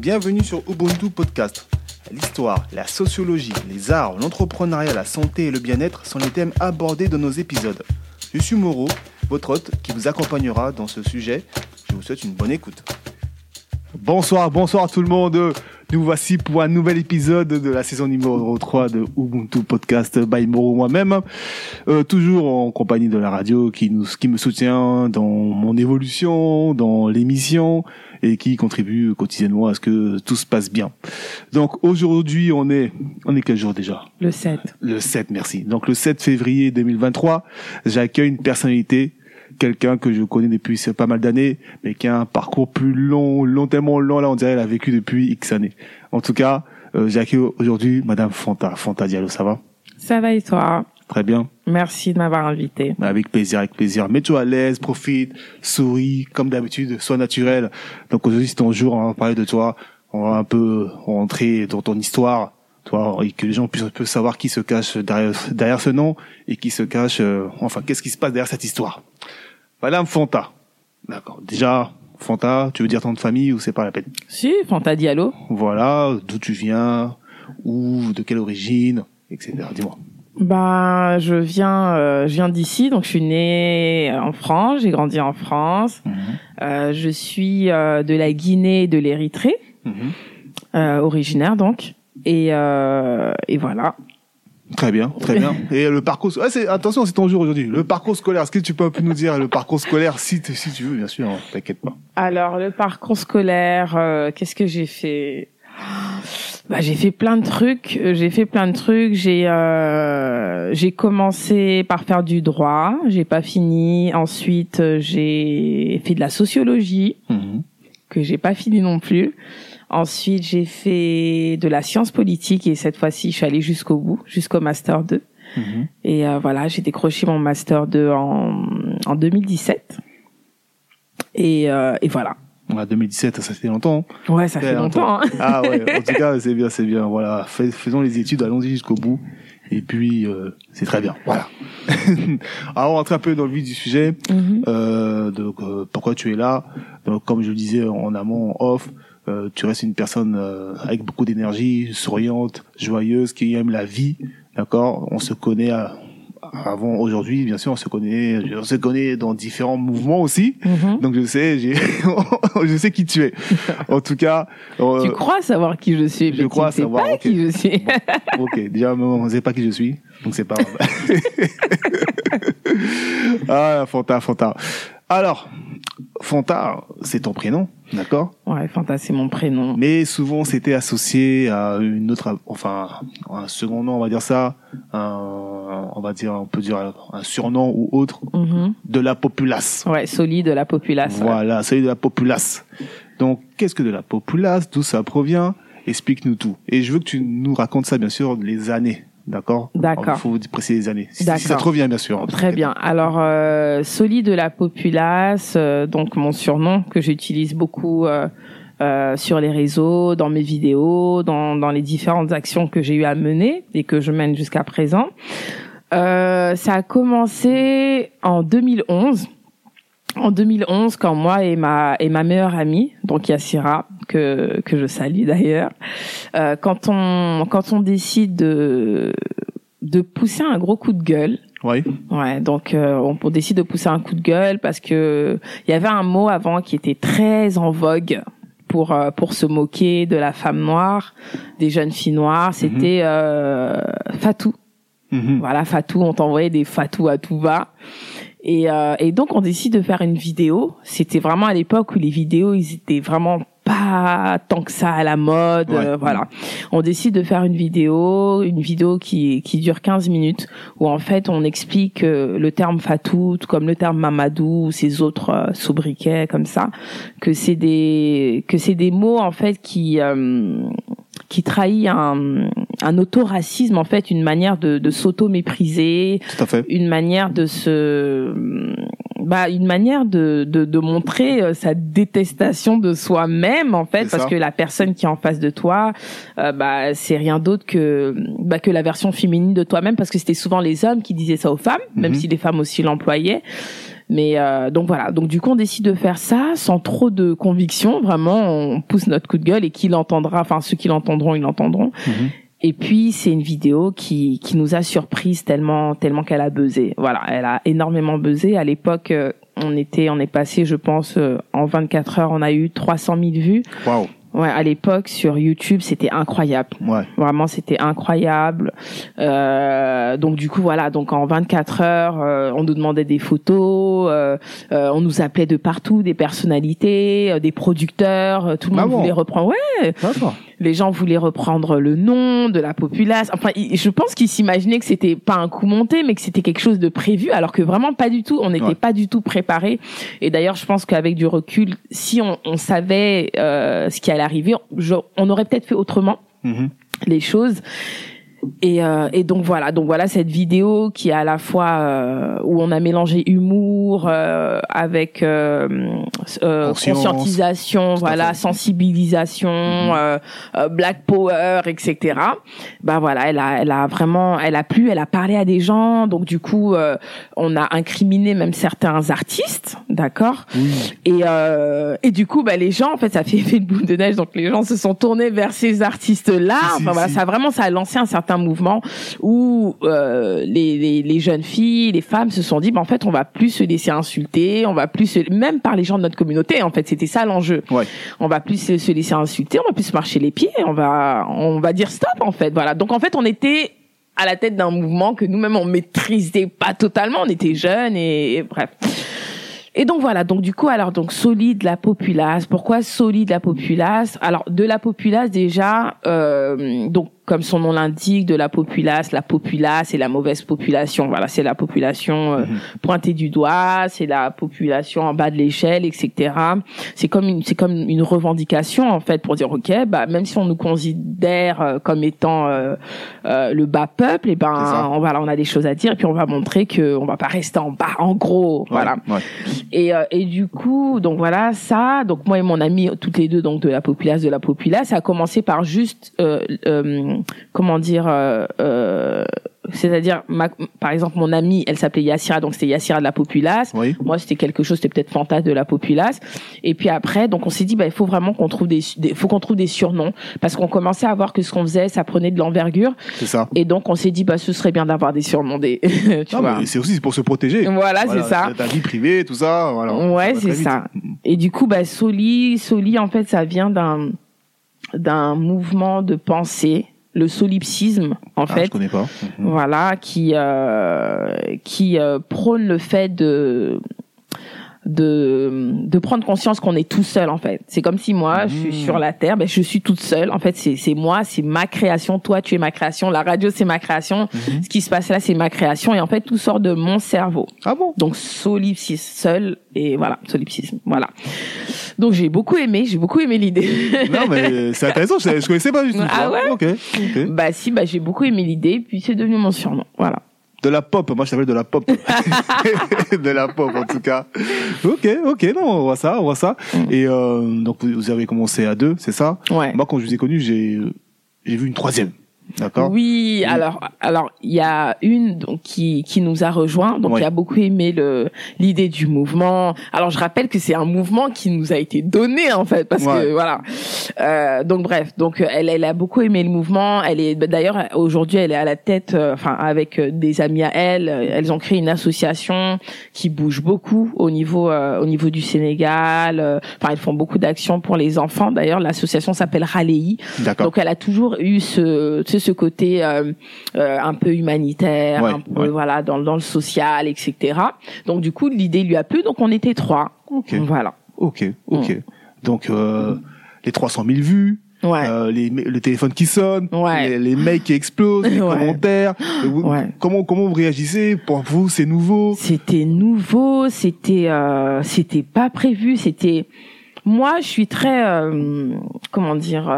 Bienvenue sur Ubuntu Podcast. L'histoire, la sociologie, les arts, l'entrepreneuriat, la santé et le bien-être sont les thèmes abordés dans nos épisodes. Je suis Moreau, votre hôte qui vous accompagnera dans ce sujet. Je vous souhaite une bonne écoute. Bonsoir, bonsoir tout le monde. Nous voici pour un nouvel épisode de la saison numéro 3 de Ubuntu Podcast by Moro moi-même. Euh, toujours en compagnie de la radio qui, nous, qui me soutient dans mon évolution, dans l'émission et qui contribue quotidiennement à ce que tout se passe bien. Donc aujourd'hui, on est, on est quel jour déjà? Le 7. Le 7, merci. Donc le 7 février 2023, j'accueille une personnalité quelqu'un que je connais depuis pas mal d'années, mais qui a un parcours plus long, long, tellement long, là, on dirait, elle a vécu depuis X années. En tout cas, euh, j'accueille aujourd'hui Madame Fanta. Fanta Diallo, ça va? Ça va et toi? Très bien. Merci de m'avoir invité. Avec plaisir, avec plaisir. Mets-toi à l'aise, profite, souris, comme d'habitude, sois naturel. Donc aujourd'hui, c'est ton jour, on va parler de toi. On va un peu rentrer dans ton histoire, toi, et que les gens puissent un peu savoir qui se cache derrière, derrière ce nom et qui se cache, euh, enfin, qu'est-ce qui se passe derrière cette histoire. Madame Fanta. D'accord. Déjà, Fanta, tu veux dire ton de famille ou c'est pas la peine? Si, Fanta Diallo. Voilà, d'où tu viens, ou de quelle origine, etc. Dis-moi. Bah, je viens, euh, je viens d'ici, donc je suis née en France, j'ai grandi en France. Mhm. Euh, je suis euh, de la Guinée et de l'Érythrée, Mhm. euh, originaire donc. Et, euh, et voilà. Très bien, très bien. Et le parcours, ah, c'est, attention, c'est ton jour aujourd'hui. Le parcours scolaire, est-ce que tu peux un peu nous dire le parcours scolaire, si, si tu veux, bien sûr, hein, t'inquiète pas. Alors, le parcours scolaire, euh, qu'est-ce que j'ai fait? Bah, J'ai fait plein de trucs. euh, J'ai fait plein de trucs. J'ai euh, j'ai commencé par faire du droit. J'ai pas fini. Ensuite, euh, j'ai fait de la sociologie Mhm. que j'ai pas fini non plus. Ensuite, j'ai fait de la science politique et cette fois-ci, je suis allée jusqu'au bout, jusqu'au master 2. Mhm. Et euh, voilà, j'ai décroché mon master 2 en, en 2017. Et, euh, et voilà. Ouais, 2017, ça fait longtemps. hein. Ouais, ça fait longtemps. Hein. Ah ouais, en tout cas, c'est bien, c'est bien. Voilà, Fais- faisons les études, allons-y jusqu'au bout. Et puis, euh, c'est très bien. Voilà. Alors, on rentre un peu dans le vif du sujet. Mhm. Euh, donc, euh, pourquoi tu es là? Donc, comme je le disais en amont, en off, euh, tu restes une personne euh, avec beaucoup d'énergie, souriante, joyeuse, qui aime la vie. D'accord? On se connaît à- avant aujourd'hui, bien sûr, on se connaît, on se connaît dans différents mouvements aussi. Mhm. Donc je sais, je sais qui tu es. En tout cas, euh, Tu crois savoir qui je suis, je mais crois tu sais savoir, pas qui je suis. ok, déjà, on ne sait pas qui je suis, donc c'est pas ah, Fanta, Fanta. Alors, Fanta, c'est ton prénom, d'accord ouais, Fanta, c'est mon prénom. Mais souvent, c'était associé à une autre, enfin, un second nom, on va dire ça, un, on va dire, on peut dire un surnom ou autre Mhm. de la populace. Ouais, solide de la populace. ouais. Voilà, celui de la populace. Donc, qu'est-ce que de la populace? D'où ça provient? Explique-nous tout. Et je veux que tu nous racontes ça, bien sûr, les années. D'accord D'accord. Il faut préciser les années. Si, si D'accord. ça te revient, bien sûr. Très bien. Alors, euh, solide de la populace, euh, donc mon surnom que j'utilise beaucoup euh, euh, sur les réseaux, dans mes vidéos, dans, dans les différentes actions que j'ai eu à mener et que je mène jusqu'à présent. Euh, ça a commencé en 2011. En 2011, quand moi et ma et ma meilleure amie, donc Yassira, que que je salue d'ailleurs, euh, quand on quand on décide de de pousser un gros coup de gueule, Oui. Ouais, donc euh, on, on décide de pousser un coup de gueule parce que il y avait un mot avant qui était très en vogue pour euh, pour se moquer de la femme noire, des jeunes filles noires. C'était euh, Fatou. Mhm. Voilà, Fatou. On t'envoyait des Fatou à tout va. Et, euh, et donc on décide de faire une vidéo. C'était vraiment à l'époque où les vidéos ils étaient vraiment pas tant que ça à la mode. Ouais. euh, voilà. On décide de faire une vidéo, une vidéo qui qui dure 15 minutes où en fait on explique euh, le terme Fatou, tout comme le terme Mamadou ou ces autres euh, sobriquets comme ça, que c'est des que c'est des mots en fait qui euh, qui trahit un un autoracisme en fait, une manière de de s'auto mépriser, Tout à fait. une manière de se bah une manière de de, de montrer euh, sa détestation de soi-même en fait parce ça. que la personne qui est en face de toi euh, bah c'est rien d'autre que bah que la version féminine de toi-même parce que c'était souvent les hommes qui disaient ça aux femmes même Mhm. si les femmes aussi l'employaient Mais euh, donc voilà, donc du coup on décide de faire ça sans trop de conviction, vraiment on pousse notre coup de gueule et qui l'entendra, enfin ceux qui l'entendront, ils l'entendront. Mhm. Et puis c'est une vidéo qui qui nous a surprise tellement tellement qu'elle a buzzé. Voilà, elle a énormément buzzé. À l'époque, euh, on était on est passé, je pense, euh, en 24 heures, on a eu 300 000 vues. Ouais, à l'époque sur YouTube, c'était incroyable. Ouais. Vraiment, c'était incroyable. Euh, donc du coup, voilà. Donc en 24 heures, euh, on nous demandait des photos, euh, euh, on nous appelait de partout, des personnalités, euh, des producteurs. euh, Tout le Ah monde bon voulait reprendre. Ouais. Les gens voulaient reprendre le nom de la populace. Enfin, je pense qu'ils s'imaginaient que c'était pas un coup monté, mais que c'était quelque chose de prévu, alors que vraiment pas du tout. On n'était Ouais. pas du tout préparé. Et d'ailleurs, je pense qu'avec du recul, si on, on savait euh, ce qui allait arriver, je- on aurait peut-être fait autrement Mhm. les choses. Et, euh, et donc voilà, donc voilà cette vidéo qui est à la fois euh, où on a mélangé humour euh, avec euh, euh, conscientisation, voilà, sensibilisation, euh, euh, Black Power, etc. Bah voilà, elle a, elle a vraiment, elle a plu, elle a parlé à des gens, donc du coup, euh, on a incriminé même certains artistes, d'accord? Oui. Et, euh, et du coup, bah, les gens, en fait, ça fait effet de boule de neige. Donc, les gens se sont tournés vers ces artistes-là. Si, si, enfin, voilà, si. ça a vraiment, ça a lancé un certain mouvement où euh, les, les, les jeunes filles, les femmes se sont dit, bah, en fait, on va plus se laisser insulter, on va plus, se- même par les gens de notre communauté. En fait, c'était ça l'enjeu. Ouais. On va plus se, se laisser insulter, on va plus marcher les pieds, on va, on va dire stop, en fait. Voilà. Donc, en fait, on était à la tête d'un mouvement que nous-mêmes on maîtrisait pas totalement. On était jeunes et, et bref. Et donc voilà, donc du coup, alors donc solide la populace. Pourquoi solide la populace? Alors de la populace déjà, euh, donc comme son nom l'indique, de la populace, la populace, c'est la mauvaise population. Voilà, c'est la population euh, Mhm. pointée du doigt, c'est la population en bas de l'échelle, etc. C'est comme une, c'est comme une revendication en fait pour dire ok, bah même si on nous considère euh, comme étant euh, euh, le bas peuple, et ça. ben on, voilà, on a des choses à dire et puis on va montrer que on va pas rester en bas. En gros, voilà. Ouais. ouais. Et, euh, et du coup, donc voilà, ça, donc moi et mon ami, toutes les deux, donc de la populace, de la populace, ça a commencé par juste, euh, euh, comment dire, euh, euh, c'est-à-dire, ma- par exemple, mon amie, elle s'appelait Yassira, donc c'était Yassira de la populace. Oui. Moi, c'était quelque chose, c'était peut-être Fantas de la populace. Et puis après, donc on s'est dit, bah, il faut vraiment qu'on trouve des, des faut qu'on trouve des surnoms, parce qu'on commençait à voir que ce qu'on faisait, ça prenait de l'envergure. C'est ça. Et donc on s'est dit, bah, ce serait bien d'avoir des surnoms, des, c'est aussi pour se protéger. Voilà, c'est ça. Ta vie privée, tout ça. Voilà. Ouais, c'est ça. Et du coup, bah, Soli, Soli, en fait, ça vient d'un d'un mouvement de pensée, le solipsisme, en Ah, je fait. connais pas. Mhm. Voilà, qui euh, qui euh, prône le fait de de de prendre conscience qu'on est tout seul en fait. C'est comme si moi je suis Mmh. sur la terre, ben je suis toute seule. En fait, c'est c'est moi, c'est ma création. Toi, tu es ma création. La radio, c'est ma création. Mhm. Ce qui se passe là, c'est ma création. Et en fait, tout sort de mon cerveau. Ah bon? Donc solipsisme seul et voilà solipsisme voilà. Donc j'ai beaucoup aimé, j'ai beaucoup aimé l'idée. Non, mais c'est intéressant. Je, je connaissais pas du tout. Ah ouais? Ok. ok. bah si, bah j'ai beaucoup aimé l'idée, puis c'est devenu mon surnom. Voilà. De la pop. Moi, je t'appelle de la pop. de la pop, en tout cas. Ok, ok. Non, on voit ça, on voit ça. Mm. Et euh, donc, vous vous avez commencé à deux, c'est ça? Ouais. Moi, quand je vous ai connu, j'ai j'ai vu une troisième. D'accord Oui, Oui. alors alors il y a une donc qui qui nous a rejoint, donc qui a beaucoup aimé le l'idée du mouvement. Alors je rappelle que c'est un mouvement qui nous a été donné en fait parce Ouais. que voilà. Euh, donc bref, donc elle elle a beaucoup aimé le mouvement. Elle est d'ailleurs aujourd'hui elle est à la tête, euh, enfin avec euh, des amis à elle, elles ont créé une association qui bouge beaucoup au niveau euh, au niveau du Sénégal. euh, Enfin elles font beaucoup d'actions pour les enfants. D'ailleurs l'association s'appelle Ralei. D'accord. Donc elle a toujours eu ce, ce côté euh, euh, un peu humanitaire, Ouais, un peu, ouais. voilà, dans, dans le social, etc. Donc du coup l'idée lui a plu, donc on était trois. Ok. Voilà. Ok, ok. Donc, euh, les 300 000 vues, Ouais. euh, les, le téléphone qui sonne, Ouais. les, les mails qui explosent, les Ouais. commentaires. Vous-. Comment, comment vous réagissez? Pour vous, c'est nouveau? C'était nouveau, c'était euh, c'était pas prévu, c'était moi je suis très euh, comment dire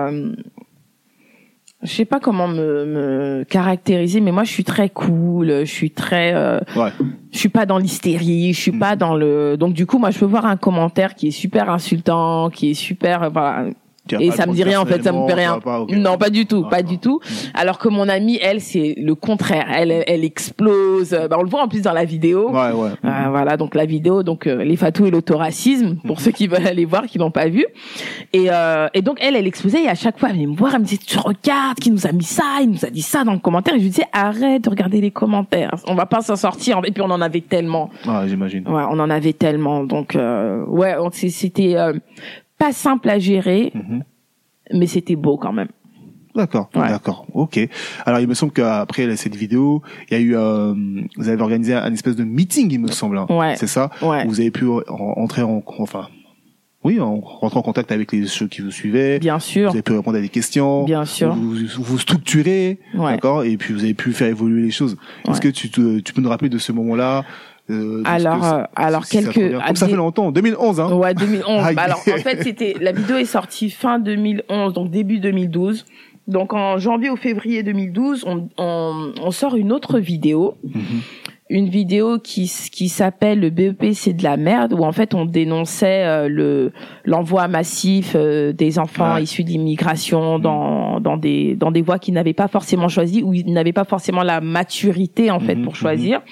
je sais pas comment me, me caractériser mais moi je suis très cool, je suis très euh, Ouais. je suis pas dans l'hystérie, je suis Mhm. pas dans le donc du coup moi je peux voir un commentaire qui est super insultant, qui est super euh, voilà Et ça me dit rien en fait, ça me fait rien. pas. Non, pas du tout, Ah, pas ah. du tout. Alors que mon amie, elle, c'est le contraire. Elle, elle, explose. Bah, on le voit en plus dans la vidéo. Ouais, ouais. Euh, voilà, donc la vidéo, donc euh, les fatous et l'autoracisme, pour ceux qui veulent aller voir, qui l'ont pas vu. Et, euh, et donc elle, elle exposait et à chaque fois, elle venait me voir, elle me disait, tu regardes, qui nous a mis ça, il nous a dit ça dans le commentaire. Et je lui disais, arrête de regarder les commentaires, on va pas s'en sortir. Et puis on en avait tellement, Ouais, j'imagine. ouais, on en avait tellement. Donc euh, ouais, c'était euh, pas simple à gérer, Mhm. mais c'était beau quand même. D'accord, Ouais. d'accord, ok. Alors il me semble qu'après cette vidéo, il y a eu, euh, vous avez organisé un, espèce de meeting, il me semble. hein. Ouais. C'est ça? Ouais. Où Vous avez pu en- entrer en, enfin, oui, en, rentrer en contact avec les ceux qui vous suivaient. Bien sûr, Vous avez pu répondre à des questions. bien sûr. Vous, vous structurez, Ouais. d'accord, et puis vous avez pu faire évoluer les choses. Est-ce que tu, te, tu peux nous rappeler de ce moment-là? Euh, de ce Alors, que ça- euh, alors ça quelques- provient- Comme ça fait longtemps, 2011, hein. Ouais, 2011. Aïe. Bah alors, en fait, c'était la vidéo est sortie fin 2011, donc début 2012. Donc en janvier ou février 2012, on, on, on sort une autre vidéo, Mhm. une vidéo qui qui s'appelle le BEP c'est de la merde, où en fait on dénonçait euh, le l'envoi massif euh, des enfants Ouais. issus d'immigration dans dans des dans des voies qu'ils n'avaient pas forcément choisies, où ils n'avaient pas forcément la maturité en fait Mhm, pour choisir.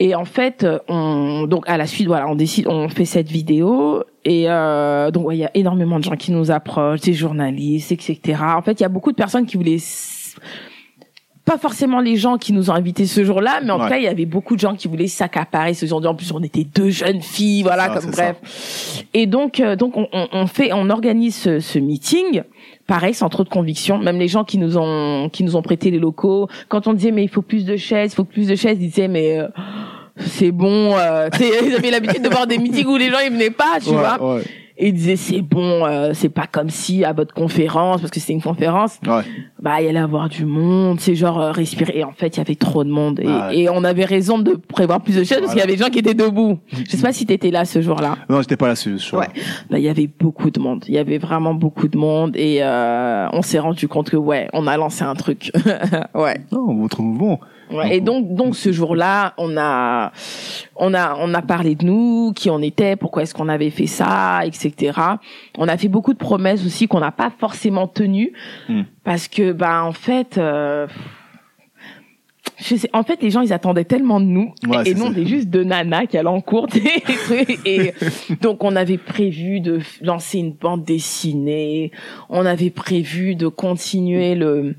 Et en fait, on donc à la suite, voilà, on décide, on fait cette vidéo et euh, donc ouais, il y a énormément de gens qui nous approchent, des journalistes, etc. En fait, il y a beaucoup de personnes qui voulaient pas forcément les gens qui nous ont invités ce jour-là, mais en Ouais. tout cas, il y avait beaucoup de gens qui voulaient s'accaparer ce jour. En plus, on était deux jeunes filles, voilà, Ça, comme bref. Et donc, euh, donc on, on, on fait, on organise ce, ce meeting. Pareil, sans trop de conviction. Même les gens qui nous ont, qui nous ont prêté les locaux, quand on disait mais il faut plus de chaises, il faut plus de chaises, ils disaient mais euh, c'est bon. Euh, ils avaient l'habitude de voir des meetings où les gens ils venaient pas, tu Ouais, vois. ouais, Et ils disaient c'est bon, euh, c'est pas comme si à votre conférence, parce que c'était une conférence, ouais. bah il y allait avoir du monde, c'est genre euh, respirer. Et en fait, il y avait trop de monde. Et, Ah ouais. et on avait raison de prévoir plus de chaises parce qu'il y avait des gens qui étaient debout. Je sais pas si t'étais là ce jour-là. Non, j'étais pas là ce ce Ouais. Bah, il y avait beaucoup de monde. Il y avait vraiment beaucoup de monde et euh, on s'est rendu compte que ouais, on a lancé un truc. ouais. Non, votre mouvement. Ouais, et donc, donc ce jour-là, on a, on a, on a parlé de nous, qui on était, pourquoi est-ce qu'on avait fait ça, etc. On a fait beaucoup de promesses aussi qu'on n'a pas forcément tenues, Hmm. parce que, bah, en fait, euh, je sais, en fait, les gens, ils attendaient tellement de nous, Ouais, et c'est nous, ça. on est juste deux nanas qui allaient en cours, des et donc on avait prévu de lancer une bande dessinée, on avait prévu de continuer le,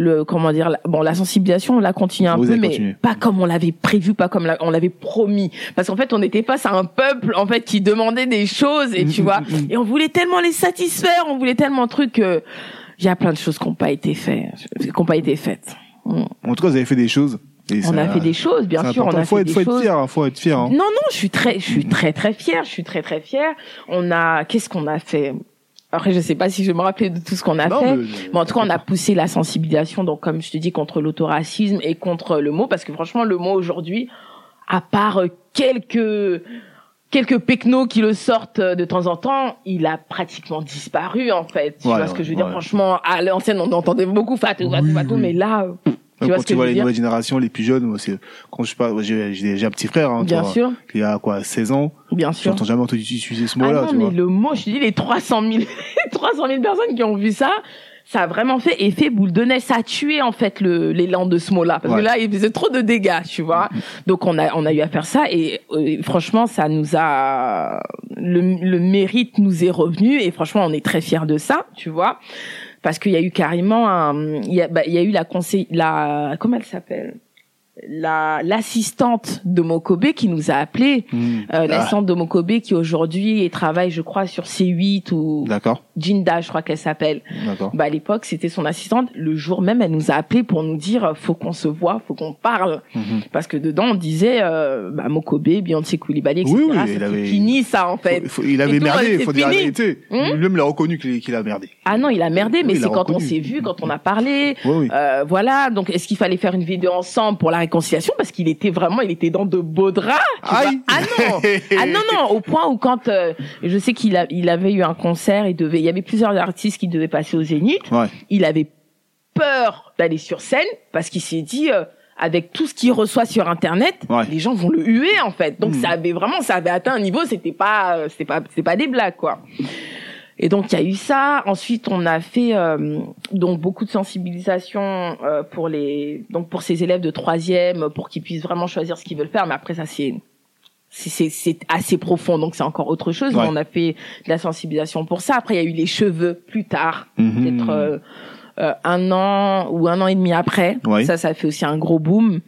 le comment dire la- bon la sensibilisation on l'a continué un Vous peu mais continué. pas comme on l'avait prévu pas comme la- on l'avait promis parce qu'en fait on était face à un peuple en fait qui demandait des choses et tu Mm, vois mm, mm. et on voulait tellement les satisfaire on voulait tellement de trucs que il y a plein de choses qui n'ont pas été faites qui pas été faites Mm. En tout cas, vous avez fait des choses. Et on ça- a fait des choses bien sûr on important. a faut fait être, des faut être choses fier, hein, faut être fier. hein. non, non, je suis très, je suis très, très fière. Je suis très, très fière. On a, qu'est-ce qu'on a fait? Après, je sais pas si je me rappelais de tout ce qu'on a Non, fait. mais- Mais en tout cas, on a poussé la sensibilisation, donc comme je te dis, contre l'autoracisme et contre le mot, parce que franchement, le mot aujourd'hui, à part quelques quelques pecnos qui le sortent de temps en temps, il a pratiquement disparu en fait. Tu Ouais, vois ce que je veux ouais. dire Franchement, à l'ancienne, on entendait beaucoup Fatou, Fatou, Fatou, mais là, euh, tu Même vois quand tu vois les nouvelles générations, les plus jeunes, moi, c'est quand je parle, j'ai un petit frère, hein, Bien vois, sûr, qui a quoi, 16 ans? bien sûr. J'entends jamais entendu utiliser ce Ah mot-là, non, tu mais vois. le mot, je dis, les 300 000, 300 000 personnes qui ont vu ça, ça a vraiment fait effet boule de neige. Ça a tué, en fait, le, l'élan de ce mot-là. Parce Ouais. que là, il faisait trop de dégâts, tu vois. Donc, on a, on a eu à faire ça et, euh, franchement, ça nous a, le, le mérite nous est revenu et franchement, on est très fiers de ça, tu vois. Parce qu'il y a eu carrément un, il y a, bah, il y a eu la conseil, la, comment elle s'appelle? La, l'assistante de Mokobe qui nous a appelé Hmm. euh, Ah, l'assistante de Mokobe qui aujourd'hui travaille je crois sur C8 ou Jinda je crois qu'elle s'appelle bah à l'époque c'était son assistante le jour même elle nous a appelé pour nous dire euh, faut qu'on se voit faut qu'on parle Mhm. parce que dedans on disait euh, bah, Mokobe Beyoncé Koulibaly etc Oui, oui, il c'était avait- fini ça en fait Faut- faut- il avait tout, merdé, faut dire la vérité. Hmm Lui-même l'a reconnu qu'il qu'il a merdé. ah non il a merdé mais Oui, c'est quand on s'est vu quand on a parlé Oui, oui. euh, voilà donc est-ce qu'il fallait faire une vidéo ensemble pour la réconciliation parce qu'il était vraiment il était dans de beaux draps. Aïe. ah non Ah non non, au point où quand euh, je sais qu'il a, il avait eu un concert, il devait, il y avait plusieurs artistes qui devaient passer au Zénith. Ouais. Il avait peur d'aller sur scène parce qu'il s'est dit euh, avec tout ce qu'il reçoit sur internet, Ouais. les gens vont le huer en fait. Donc Mhm. ça avait vraiment, ça avait atteint un niveau, c'était pas, euh, c'était pas, c'était pas des blagues quoi. Et donc il y a eu ça. Ensuite, on a fait euh, donc beaucoup de sensibilisation euh, pour les donc pour ces élèves de troisième pour qu'ils puissent vraiment choisir ce qu'ils veulent faire. Mais après ça c'est c'est assez profond donc c'est encore autre chose. Ouais. Mais on a fait de la sensibilisation pour ça. Après il y a eu les cheveux plus tard, Mhm. peut-être euh, euh, un an ou un an et demi après. Ouais. Ça ça fait aussi un gros boom.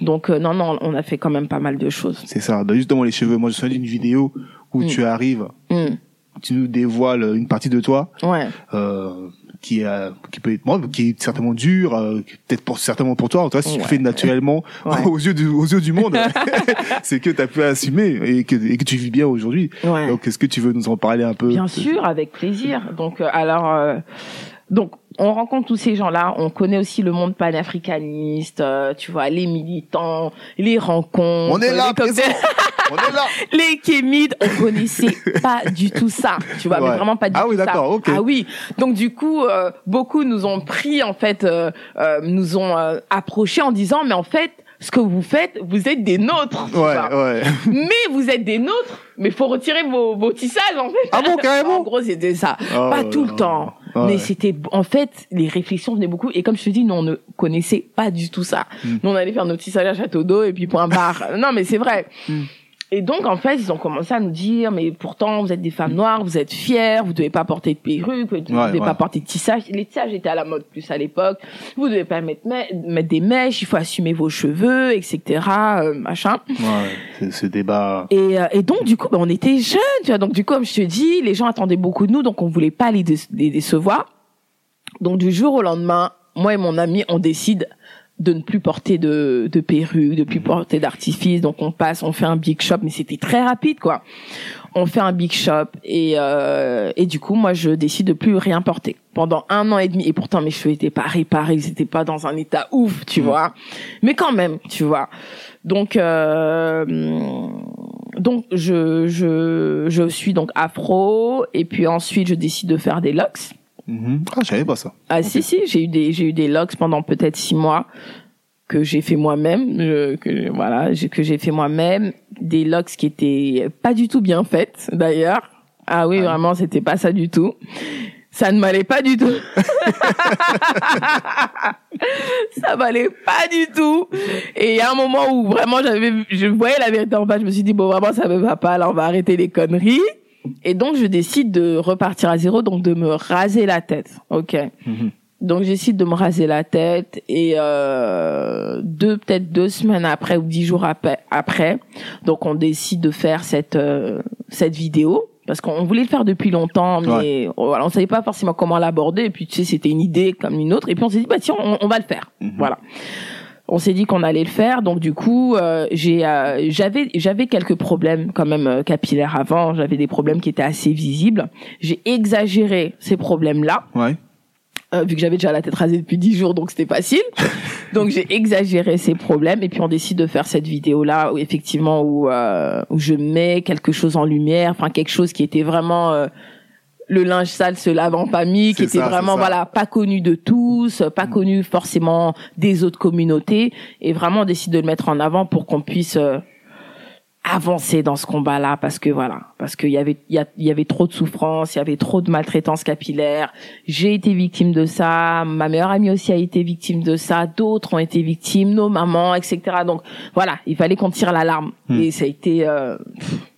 Donc euh, non non on a fait quand même pas mal de choses. C'est ça. Bah, justement, les cheveux. Moi, je me souviens d'une vidéo où Mm. tu arrives, Hmm. Tu nous dévoiles une partie de toi, Ouais. euh, qui est, qui peut être, moi, qui est certainement dur, euh, peut-être pour, certainement pour toi. En tout cas, si tu le Ouais. fais naturellement Ouais. aux yeux du, aux yeux du monde, c'est que tu as pu assumer et que, et que tu vis bien aujourd'hui. Ouais. Donc, est-ce que tu veux nous en parler un peu? Bien sûr, avec plaisir. Donc, euh, alors, euh, donc, on rencontre tous ces gens-là. On connaît aussi le monde panafricaniste, euh, tu vois, les militants, les rencontres. On est là, les. On est là. les kémides. On connaissait pas du tout ça, tu vois, Ouais. mais vraiment pas du Ah tout oui, ça. d'accord, ok. Ah oui. Donc, du coup, euh, beaucoup nous ont pris, en fait, euh, euh, nous ont euh, approchés en disant, mais en fait, ce que vous faites, vous êtes des nôtres. tu Ouais, vois. ouais. Mais vous êtes des nôtres, mais faut retirer vos, vos tissages, en fait. Ah bon, carrément? En gros, c'était ça. Oh pas tout le temps. Ouais. Mais c'était, en fait, les réflexions venaient beaucoup. Et comme je te dis, nous, on ne connaissait pas du tout ça. Mm. Nous, on allait faire nos tissages à Château d'eau et puis point barre. non, mais c'est vrai. Mm. Et donc, en fait, ils ont commencé à nous dire, mais pourtant, vous êtes des femmes noires, vous êtes fières, vous devez pas porter de perruque, vous devez Ouais, pas ouais. porter de tissage. Les tissages étaient à la mode plus à l'époque. Vous devez pas mettre, mettre des mèches, il faut assumer vos cheveux, etc., euh, machin. Ouais, ce débat. Et, euh, et donc du coup, bah, on était jeunes, tu vois. Donc du coup, comme je te dis, les gens attendaient beaucoup de nous, donc on voulait pas les, dé- les décevoir. Donc du jour au lendemain, moi et mon ami, on décide de ne plus porter de, de perruque, de plus porter d'artifice. Donc on passe, on fait un big shop, mais c'était très rapide, quoi. On fait un big shop et euh, et du coup, moi, je décide de plus rien porter pendant un an et demi. Et pourtant, mes cheveux étaient pas réparés, ils étaient pas dans un état ouf, tu vois. Mais quand même, tu vois. Donc euh, donc je je je suis donc afro et puis ensuite je décide de faire des locks. Mhm. Ah, je savais pas ça. Ah si si, j'ai eu des j'ai eu des locks pendant peut-être six mois que j'ai fait moi-même, je- que voilà, que j'ai fait moi-même, des locks qui étaient pas du tout bien faites d'ailleurs. Ah oui, Ah oui. vraiment, c'était pas ça du tout. Ça ne m'allait pas du tout. ça m'allait pas du tout. Et il y a un moment où vraiment j'avais, je voyais la vérité en face. Je me suis dit bon vraiment ça me va pas. Là on va arrêter les conneries. Et donc je décide de repartir à zéro, donc de me raser la tête. Ok. Mhm. Donc je décide de me raser la tête et euh, deux peut-être deux semaines après ou dix jours après, après donc on décide de faire cette euh, cette vidéo parce qu'on voulait le faire depuis longtemps mais voilà on savait pas forcément comment l'aborder et puis tu sais c'était une idée comme une autre et puis on s'est dit bah tiens on, on va le faire Mhm. voilà on s'est dit qu'on allait le faire donc du coup euh, j'ai euh, j'avais j'avais quelques problèmes quand même euh, capillaires avant j'avais des problèmes qui étaient assez visibles j'ai exagéré ces problèmes là Ouais. euh, vu que j'avais déjà la tête rasée depuis 10 jours, donc c'était facile. donc j'ai exagéré ces problèmes et puis on décide de faire cette vidéo là où effectivement où euh, où je mets quelque chose en lumière, enfin quelque chose qui était vraiment euh, le linge sale se lave en famille, qui était ça, vraiment voilà pas connu de tous, pas connu forcément des autres communautés et vraiment on décide de le mettre en avant pour qu'on puisse euh, avancer dans ce combat-là parce que voilà parce qu'il y avait il y, avait trop de souffrance il y avait trop de maltraitance capillaire. J'ai été victime de ça ma meilleure amie aussi a été victime de ça d'autres ont été victimes nos mamans etc donc voilà il fallait qu'on tire l'alarme. Hmm. et ça a été euh, pff,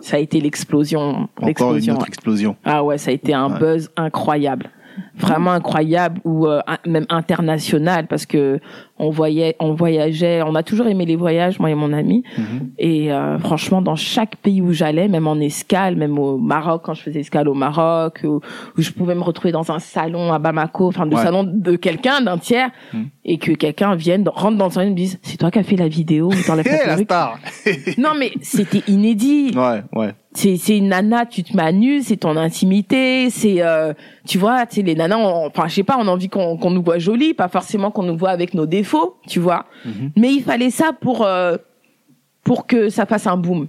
ça a été l'explosion Encore une autre explosion. ah ouais, ça a été un Ouais. buzz incroyable. Vraiment incroyable ou euh, même international parce que on voyait on voyageait, on a toujours aimé les voyages moi et mon ami Mhm. et euh, franchement dans chaque pays où j'allais, même en escale, même au Maroc quand je faisais escale au Maroc où, où je pouvais me retrouver dans un salon à Bamako, enfin le Ouais. salon de quelqu'un d'un tiers Mhm. et que quelqu'un vienne rentre dans le salon et me dise c'est toi qui as fait la vidéo ta la perruque? star. Non mais c'était inédit ouais, ouais. C'est c'est une nana tu te mets à nu c'est ton intimité c'est euh, tu vois tu les nanas on- enfin je sais pas on a envie qu'on qu'on nous voit jolie pas forcément qu'on nous voit avec nos défauts tu vois Mhm. mais il fallait ça pour euh, pour que ça fasse un boom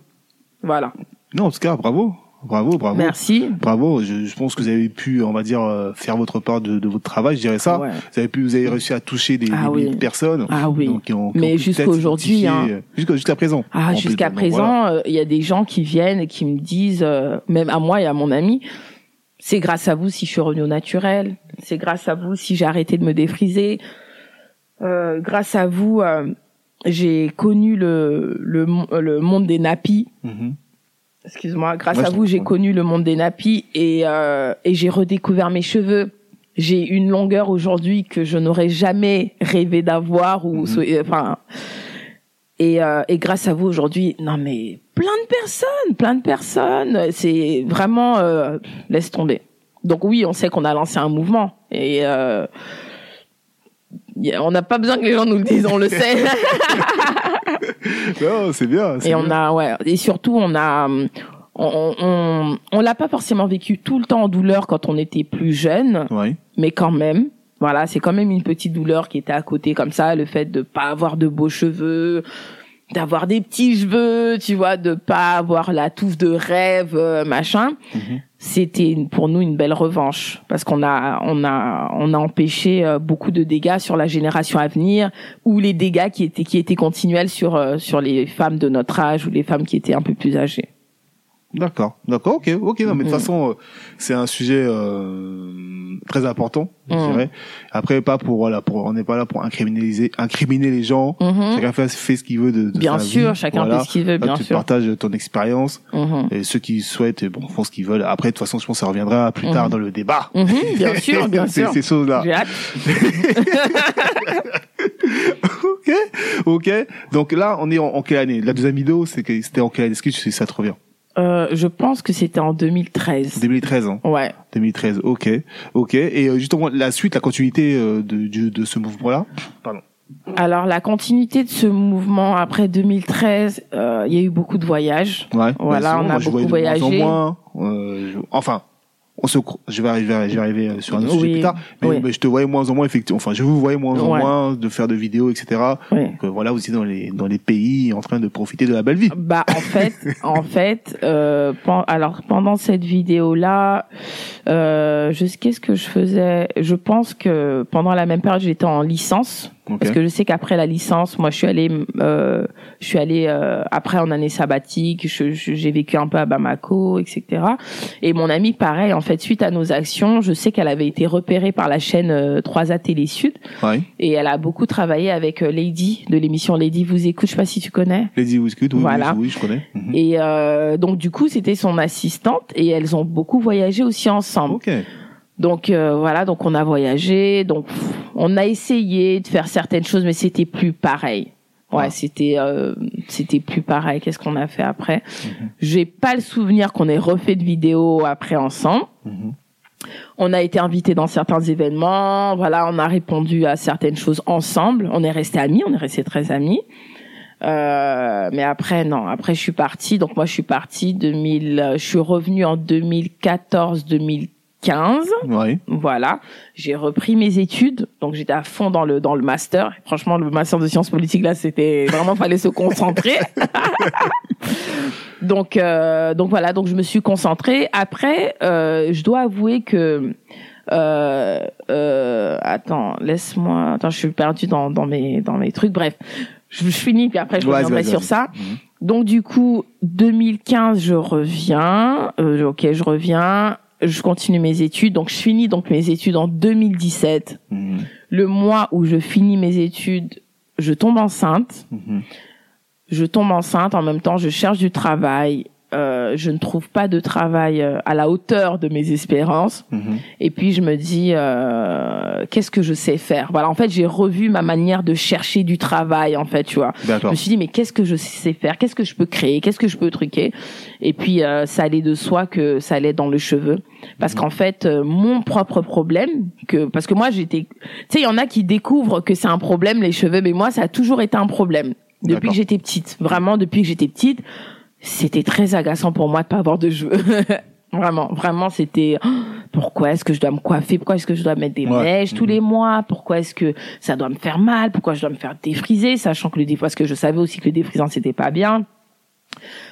voilà Non, en tout cas, bravo. Bravo, bravo. merci Bravo, je, je pense que vous avez pu, on va dire, euh, faire votre part de, de votre travail, je dirais ça. Ouais. Vous avez pu, vous avez réussi à toucher des, Ah des oui. milliers de personnes. ah oui Donc, qui ont- qui Mais ont pu jusqu'à peut-être aujourd'hui, s'identifier, hein. euh, Jusqu'à, présent. Ah, jusqu'à voilà. présent, euh, il y a des gens qui viennent et qui me disent, euh, même à moi et à mon ami, c'est grâce à vous si je suis revenue au naturel. C'est grâce à vous si j'ai arrêté de me défriser. Euh, grâce à vous, euh, j'ai connu le, le, le monde des nappies. Mhm. Excuse-moi. Grâce à vous, j'ai connu le monde des nappies et, euh, et j'ai redécouvert mes cheveux. J'ai une longueur aujourd'hui que je n'aurais jamais rêvé d'avoir ou euh, enfin et, euh, et grâce à vous aujourd'hui, non mais plein de personnes, plein de personnes, c'est vraiment euh, laisse tomber. Donc oui, on sait qu'on a lancé un mouvement et on n'a pas besoin que les gens nous le disent, on le sait. Non, c'est bien. Et on bien. a, ouais, et surtout on a, hum, on, on, on l'a pas forcément vécu tout le temps en douleur quand on était plus jeune, Ouais. mais quand même, voilà, c'est quand même une petite douleur qui était à côté comme ça, le fait de pas avoir de beaux cheveux, d'avoir des petits cheveux, tu vois, de pas avoir la touffe de rêve, euh, machin. Mhm. C'était pour nous une belle revanche parce qu'on a on a on a empêché euh, beaucoup de dégâts sur la génération à venir ou les dégâts qui étaient qui étaient continuels sur euh, sur les femmes de notre âge ou les femmes qui étaient un peu plus âgées. D'accord, d'accord, ok, ok. Non, mais de toute Mhm. façon, euh, c'est un sujet euh, très important, je Mhm. dirais. Après, pas pour voilà, pour on n'est pas là pour incriminaliser, incriminer les gens. Mhm. Chacun fait, fait ce qu'il veut de, de Bien sa sûr, vie. chacun Voilà. fait ce qu'il veut, Là, bien tu sûr. partages ton expérience Mhm. et ceux qui souhaitent, bon, font ce qu'ils veulent. Après, de toute façon, je pense que ça reviendra plus Mhm. tard dans le débat. Mhm, bien sûr, bien sûr. Ces choses-là. J'ai hâte. ok, ok. Donc là, on est en, en quelle année? La deuxième vidéo, c'était en quelle année? Est-ce que tu sais, ça te revient? Euh, je pense que c'était en 2013. 2013, hein. Ouais. 2013, ok, ok. Et euh, justement, la suite, la continuité euh, de, de, de ce mouvement-là? Pardon. Alors la continuité de ce mouvement après 2013, euh, il y a eu beaucoup de voyages. Ouais. Voilà, sinon, on a moi, beaucoup voyagé. en moins, euh, je- enfin, on se, je vais arriver, je vais arriver euh, sur un autre sujet Oui, plus tard. Mais, oui. mais je te voyais moins en moins, effectivement. Enfin, je vous voyais moins en Ouais. moins de faire de vidéos, etc. Oui. Donc euh, voilà, vous étiez dans les dans les pays en train de profiter de la belle vie. Bah en fait, en fait, euh, pen- alors pendant cette vidéo là, euh, qu'est-ce que je faisais? Je pense que pendant la même période, j'étais en licence Parce que je sais qu'après la licence, moi je suis allée, euh, je suis allée euh, après en année sabbatique, je- je- j'ai vécu un peu à Bamako, etc. Et mon amie, pareil, en fait, suite à nos actions, je sais qu'elle avait été repérée par la chaîne euh, 3A Télé Sud Ouais. et elle a beaucoup travaillé avec euh, Lady de l'émission Lady vous écoute, je sais pas si tu connais. Lady Whisky, oui, Voilà. oui, oui, je connais. Mhm. Et euh, donc du coup, c'était son assistante et elles ont beaucoup voyagé aussi ensemble. Ok. Donc euh, voilà, donc on a voyagé, donc on a essayé de faire certaines choses, mais c'était plus pareil. Ouais, Ah. c'était euh, c'était plus pareil. Qu'est-ce qu'on a fait après Mhm. J'ai pas le souvenir qu'on ait refait de vidéos après ensemble. Mhm. On a été invités dans certains événements, voilà, on a répondu à certaines choses ensemble. On est restés amis, on est restés très amis. Euh, mais après non, après je suis partie. Donc moi je suis partie 2000, euh, je suis revenue en 2014-2015. Ouais. Voilà, j'ai repris mes études, donc j'étais à fond dans le dans le master. Franchement, le master de sciences politiques là, c'était vraiment fallait se concentrer. donc euh, donc voilà, donc je me suis concentrée. Après, euh, je dois avouer que euh, euh, attends, laisse-moi, attends, je suis perdue dans dans mes dans mes trucs. Bref, je, je finis puis après je reviendrai vas-y, sur ça. Mhm. Donc du coup, 2015, je reviens. Euh, ok, je reviens. Je continue mes études. Donc je finis donc mes études en 2017. Mhm. Le mois où je finis mes études, je tombe enceinte. Mhm. Je tombe enceinte. En même temps, je cherche du travail. Euh, je ne trouve pas de travail euh, à la hauteur de mes espérances. Mhm. Et puis je me dis, euh, qu'est-ce que je sais faire? Voilà, en fait, j'ai revu ma manière de chercher du travail, en fait, tu vois. Je me suis dit, mais qu'est-ce que je sais faire? Qu'est-ce que je peux créer? Qu'est-ce que je peux truquer? Et puis, euh, ça allait de soi que ça allait dans le cheveu. Parce qu'en fait, euh, mon propre problème, que parce que moi, j'étais... Tu sais, il y en a qui découvrent que c'est un problème, les cheveux, mais moi, ça a toujours été un problème. Depuis que j'étais petite. Vraiment, depuis que j'étais petite, c'était très agaçant pour moi de pas avoir de cheveux. vraiment, vraiment, c'était... oh, pourquoi est-ce que je dois me coiffer? Pourquoi est-ce que je dois mettre des Ouais. mèches tous Mhm. les mois? Pourquoi est-ce que ça doit me faire mal? Pourquoi je dois me faire défriser? Sachant que le dé- parce que je savais aussi que le défrisant c'était pas bien.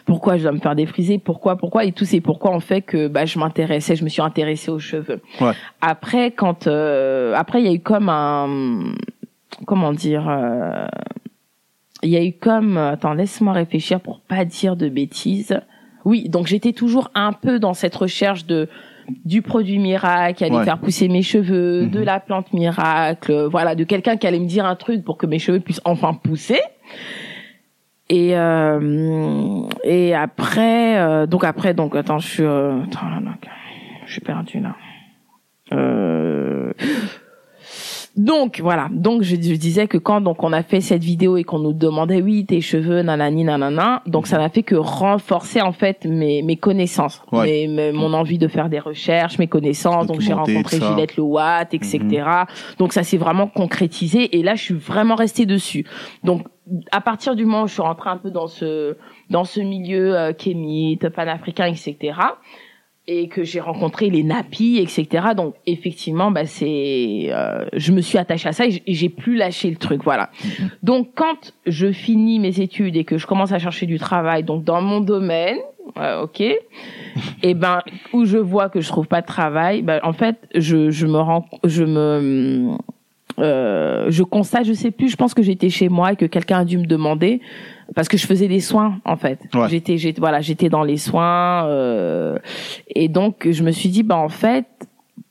Pourquoi je dois me faire défriser? Pourquoi Pourquoi? Et tous ces pourquoi ont fait que bah, je m'intéressais, je me suis intéressée aux cheveux. Ouais. Après, quand euh, après il y a eu comme un comment dire euh, il y a eu comme attends laisse-moi réfléchir pour pas dire de bêtises. Oui, donc j'étais toujours un peu dans cette recherche de du produit miracle qui allait Ouais. faire pousser mes cheveux, de Mhm. la plante miracle, euh, voilà, de quelqu'un qui allait me dire un truc pour que mes cheveux puissent enfin pousser. Et euh, et après euh, donc après donc attends je suis euh, attends, là, là, je suis perdu là. Euh, donc voilà, donc je, je disais que quand donc on a fait cette vidéo et qu'on nous demandait oui tes cheveux nanani nanana, donc ça n'a fait que renforcer en fait mes mes connaissances, Ouais. mes- mes- mon envie de faire des recherches, mes connaissances. Donc j'ai rencontré ça. Gillette Le Watt, etc. Donc ça s'est vraiment concrétisé et là je suis vraiment restée dessus. Donc à partir du moment où je suis rentrée un peu dans ce dans ce milieu euh, kémite, panafricain, etc et que j'ai rencontré les nappies, etc. Donc effectivement, bah c'est, euh, je me suis attachée à ça et j'ai plus lâché le truc, voilà. Donc quand je finis mes études et que je commence à chercher du travail, donc dans mon domaine, euh, ok, et ben où je vois que je trouve pas de travail, ben en fait je je me rends, je me euh, je constate, je sais plus, je pense que j'étais chez moi et que quelqu'un a dû me demander parce que je faisais des soins en fait. Ouais. J'étais, j'étais, voilà, j'étais dans les soins euh, et donc je me suis dit bah en fait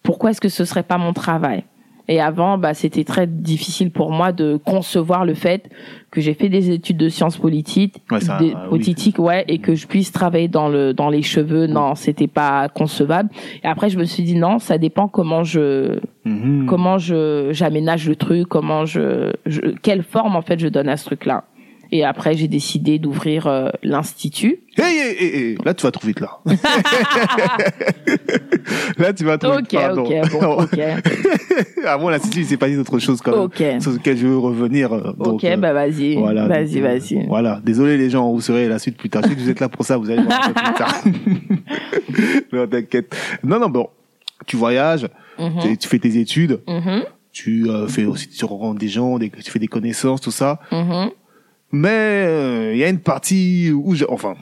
pourquoi est-ce que ce serait pas mon travail? Et avant bah c'était très difficile pour moi de concevoir le fait que j'ai fait des études de sciences politiques, Ouais, ça, des- oui. politiques ouais et que je puisse travailler dans le dans les cheveux non c'était pas concevable. Et après je me suis dit non ça dépend comment je Mhm. comment je j'aménage le truc, comment je, je quelle forme en fait je donne à ce truc-là. Et après j'ai décidé d'ouvrir euh, l'institut. Hey, hey, hey, hey, là tu vas trop vite là. là tu vas trop Ok, vite. pardon. ok, bon, ok, Avant l'institut, il s'est pas dit d'autre chose quand même. ok, Sur lequel je veux revenir. euh, donc, ok, euh, bah vas-y, voilà, vas-y, euh, vas-y. Voilà. Désolé les gens, vous serez la suite plus tard. Je sais que vous êtes là pour ça, vous allez voir un peu plus tard. non, t'inquiète. Non, non, bon. Tu voyages, Mhm, tu- tu fais tes études, mhm, tu euh, fais aussi, tu rencontres des gens, des, tu fais des connaissances, tout ça. mhm. Mais euh, il y a une partie où, je, enfin,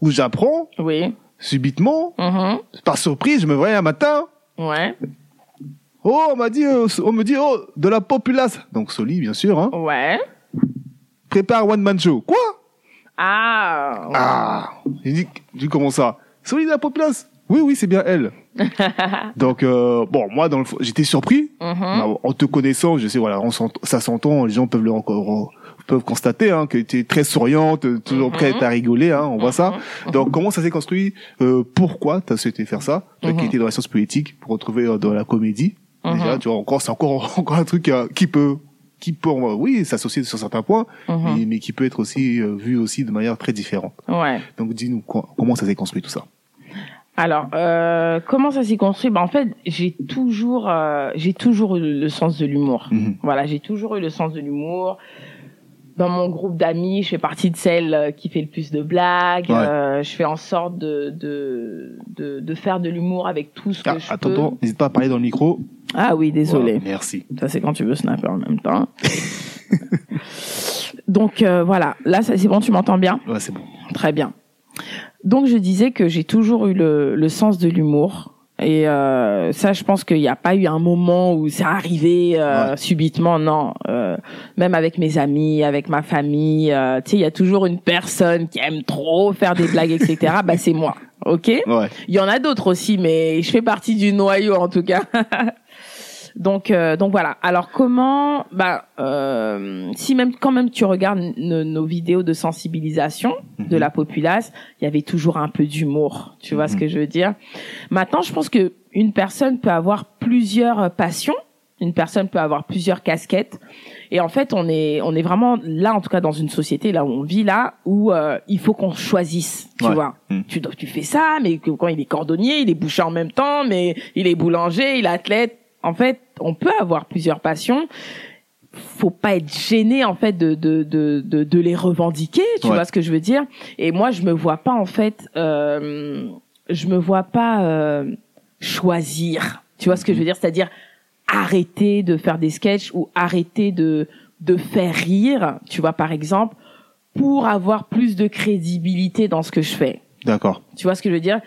où j'apprends Oui, subitement, mhm, par surprise, je me réveille un matin. ouais, Oh, on m'a dit, euh, on me dit, oh, de la populace. Donc Soli, bien sûr, hein. ouais. Prépare one man show. Quoi? Ah, Ah J'ai dit, j'ai dit, comment ça Soli de la populace? Oui, oui, c'est bien elle. Donc, euh, bon, moi, dans le j'étais surpris. mhm, Bah, en te connaissant, je sais, voilà, on s'ent- ça s'entend, les gens peuvent le encore peuvent constater hein, que tu es très souriante, toujours Mhm. prête à rigoler, hein, on voit ça. mhm. Donc, comment ça s'est construit euh, Pourquoi tu as souhaité faire ça Toi qui Mhm. étais dans la science politique pour retrouver euh, dans la comédie? Déjà, Mhm. tu vois, encore, c'est encore, encore un truc euh, qui peut, qui peut, oui, s'associer sur certains points, mhm. mais, mais qui peut être aussi euh, vu aussi de manière très différente. Ouais. Donc, dis-nous co- comment ça s'est construit tout ça? Alors, euh, comment ça s'est construit? Ben en fait, j'ai toujours, euh, j'ai toujours eu le sens de l'humour. Mhm. Voilà, j'ai toujours eu le sens de l'humour. Dans mon groupe d'amis, je fais partie de celle euh, qui fait le plus de blagues. Ouais. Euh, je fais en sorte de de, de, de faire de l'humour avec tout ce que Ah, je attends, peux. attends, n'hésite pas à parler dans le micro. Ah oui, désolé. Merci. Ça c'est quand tu veux snapper en même temps. Donc euh, voilà, là c'est bon, tu m'entends bien? Ouais, c'est bon. Très bien. Donc je disais que j'ai toujours eu le, le sens de l'humour. Et euh, ça, je pense qu'il n'y a pas eu un moment où c'est arrivé euh, Ouais. subitement, non. Euh, même avec mes amis, avec ma famille, euh, tu sais, il y a toujours une personne qui aime trop faire des blagues, etc. bah c'est moi, ok? Ouais. Il y en a d'autres aussi, mais je fais partie du noyau en tout cas. donc, euh, donc voilà. Alors comment, bah, euh, si même quand même tu regardes nos vidéos de sensibilisation de Mhm. la populace, il y avait toujours un peu d'humour. Tu vois ce Mhm. que je veux dire Maintenant, je pense que une personne peut avoir plusieurs passions. Une personne peut avoir plusieurs casquettes. Et en fait, on est, on est vraiment là, en tout cas dans une société là où on vit là, où euh, il faut qu'on choisisse, tu Ouais. vois. Mm. Tu, tu fais ça, mais quand il est cordonnier, il est boucher en même temps, mais il est boulanger, il est athlète. En fait, on peut avoir plusieurs passions. Faut pas être gêné en fait de de de de, de les revendiquer. Tu Ouais. vois ce que je veux dire? Et moi, je me vois pas en fait. Euh, je me vois pas euh, choisir. Tu vois ce que je veux dire? C'est-à-dire arrêter de faire des sketchs ou arrêter de de faire rire. Tu vois par exemple pour avoir plus de crédibilité dans ce que je fais. D'accord. Tu vois ce que je veux dire?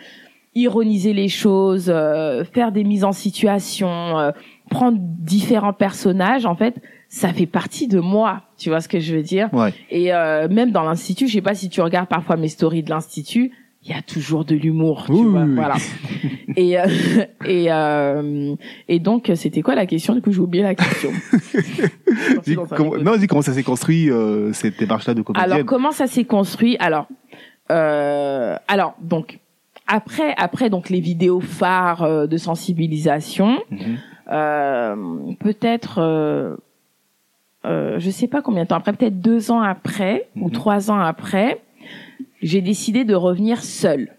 Ironiser les choses, euh, faire des mises en situation, euh, prendre différents personnages, en fait, ça fait partie de moi. Tu vois ce que je veux dire? Ouais. Et euh, même dans l'institut, je sais pas si tu regardes parfois mes stories de l'institut, il y a toujours de l'humour, tu vois, voilà. et euh, et euh, et donc c'était quoi la question? Du coup, j'ai oublié la question. Dis comment- non, dis comment ça s'est construit euh, cette démarche-là de comédienne? Alors comment ça s'est construit? Alors euh, alors donc après après donc les vidéos phares euh, de sensibilisation, Mhm. euh, peut-être euh, euh, je sais pas combien de temps après, peut-être deux ans après ou Mhm. trois ans après, j'ai décidé de revenir seule.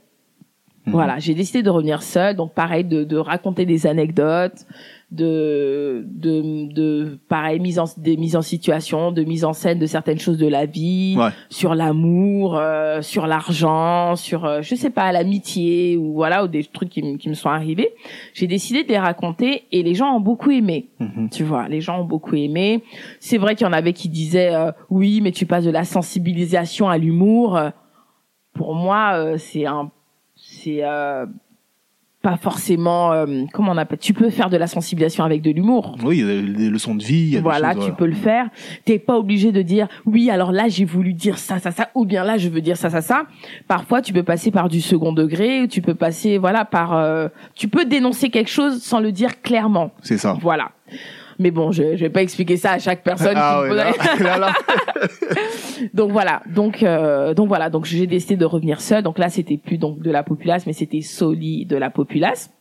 Mhm. Voilà, j'ai décidé de revenir seule, donc pareil de, de raconter des anecdotes, de de de pareil mise en des mises en situation, de mise en scène de certaines choses de la vie, Ouais. sur l'amour, euh, sur l'argent, sur euh, je sais pas l'amitié ou voilà ou des trucs qui, me- qui me sont arrivés. J'ai décidé de les raconter et les gens ont beaucoup aimé. Mhm. Tu vois, les gens ont beaucoup aimé. C'est vrai qu'il y en avait qui disaient euh, oui, mais tu passes de la sensibilisation à l'humour. Pour moi, euh, c'est un, c'est euh, pas forcément euh, comment on appelle. Tu peux faire de la sensibilisation avec de l'humour. Oui, il y a des leçons de vie. il y a des Voilà, choses, tu peux le faire. T'es pas obligé de dire oui. Alors là, j'ai voulu dire ça, ça, ça, ou bien là, je veux dire ça, ça, ça. Parfois, tu peux passer par du second degré, tu peux passer, voilà, par. euh, tu peux dénoncer quelque chose sans le dire clairement. C'est ça. Voilà. Mais bon, je, je vais pas expliquer ça à chaque personne. Ah qui me là, là, là. donc voilà. Donc euh, donc voilà. Donc j'ai décidé de revenir seule. Donc là, c'était plus donc de la populace, mais c'était Soli de la populace.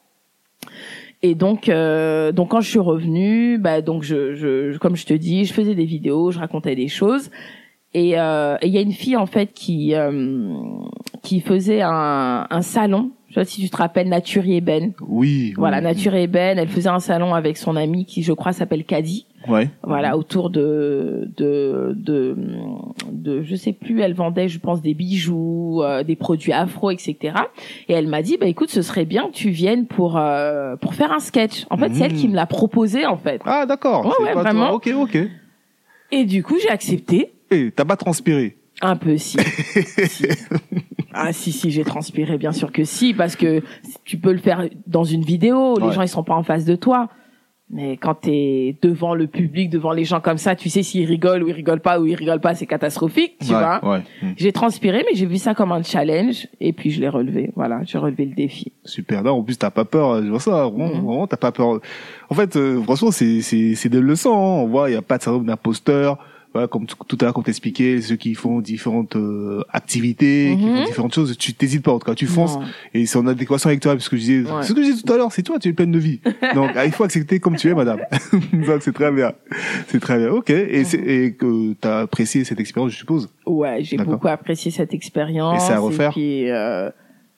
Et donc euh, donc quand je suis revenue, bah donc je, je comme je te dis, je faisais des vidéos, je racontais des choses. Et euh, il y a une fille en fait qui euh, qui faisait un, un salon. Je sais pas si tu te rappelles Nature et Ben. Oui. Voilà, oui. Nature et Ben, elle faisait un salon avec son amie qui, je crois, s'appelle Caddy. Ouais. Voilà, autour de, de, de, de, je sais plus, elle vendait, je pense, des bijoux, euh, des produits afro, etc. Et elle m'a dit, bah écoute, ce serait bien que tu viennes pour, euh, pour faire un sketch. En fait, c'est elle Mhm. qui me l'a proposé, en fait. Ah, d'accord. Ouais, ouais, pas toi. vraiment. Ok, ok. Et du coup, j'ai accepté. Et t'as pas transpiré. Un peu, si. Si. Ah, si, si, j'ai transpiré, bien sûr que si, parce que tu peux le faire dans une vidéo, les Ouais. gens, ils sont pas en face de toi. Mais quand t'es devant le public, devant les gens comme ça, tu sais s'ils rigolent ou ils rigolent pas ou ils rigolent pas, c'est catastrophique, tu ouais, vois. Ouais. Mm. J'ai transpiré, mais j'ai vu ça comme un challenge, et puis je l'ai relevé. Voilà, j'ai relevé le défi. Super. Non, en plus, t'as pas peur. Je vois ça. Vraiment, Mhm. vraiment, t'as pas peur. En fait, euh, franchement, c'est, c'est, c'est des leçons. hein. On voit, il y a pas de syndrome d'imposteur. Voilà, comme tout à l'heure, comme t'expliquais, ceux qui font différentes euh, activités, qui Mhm. font différentes choses, tu t'hésites pas. En tout cas, tu fonces. Non. Et c'est en adéquation avec toi, parce que je disais, Ouais. ce que je disais tout à l'heure, c'est toi, tu es pleine de vie. Donc, ah, il faut accepter comme tu es, madame. Donc, c'est très bien. C'est très bien. Ok. Et c'est, et que t'as apprécié cette expérience, je suppose. Ouais, j'ai beaucoup apprécié cette expérience. Et c'est à refaire puis, euh,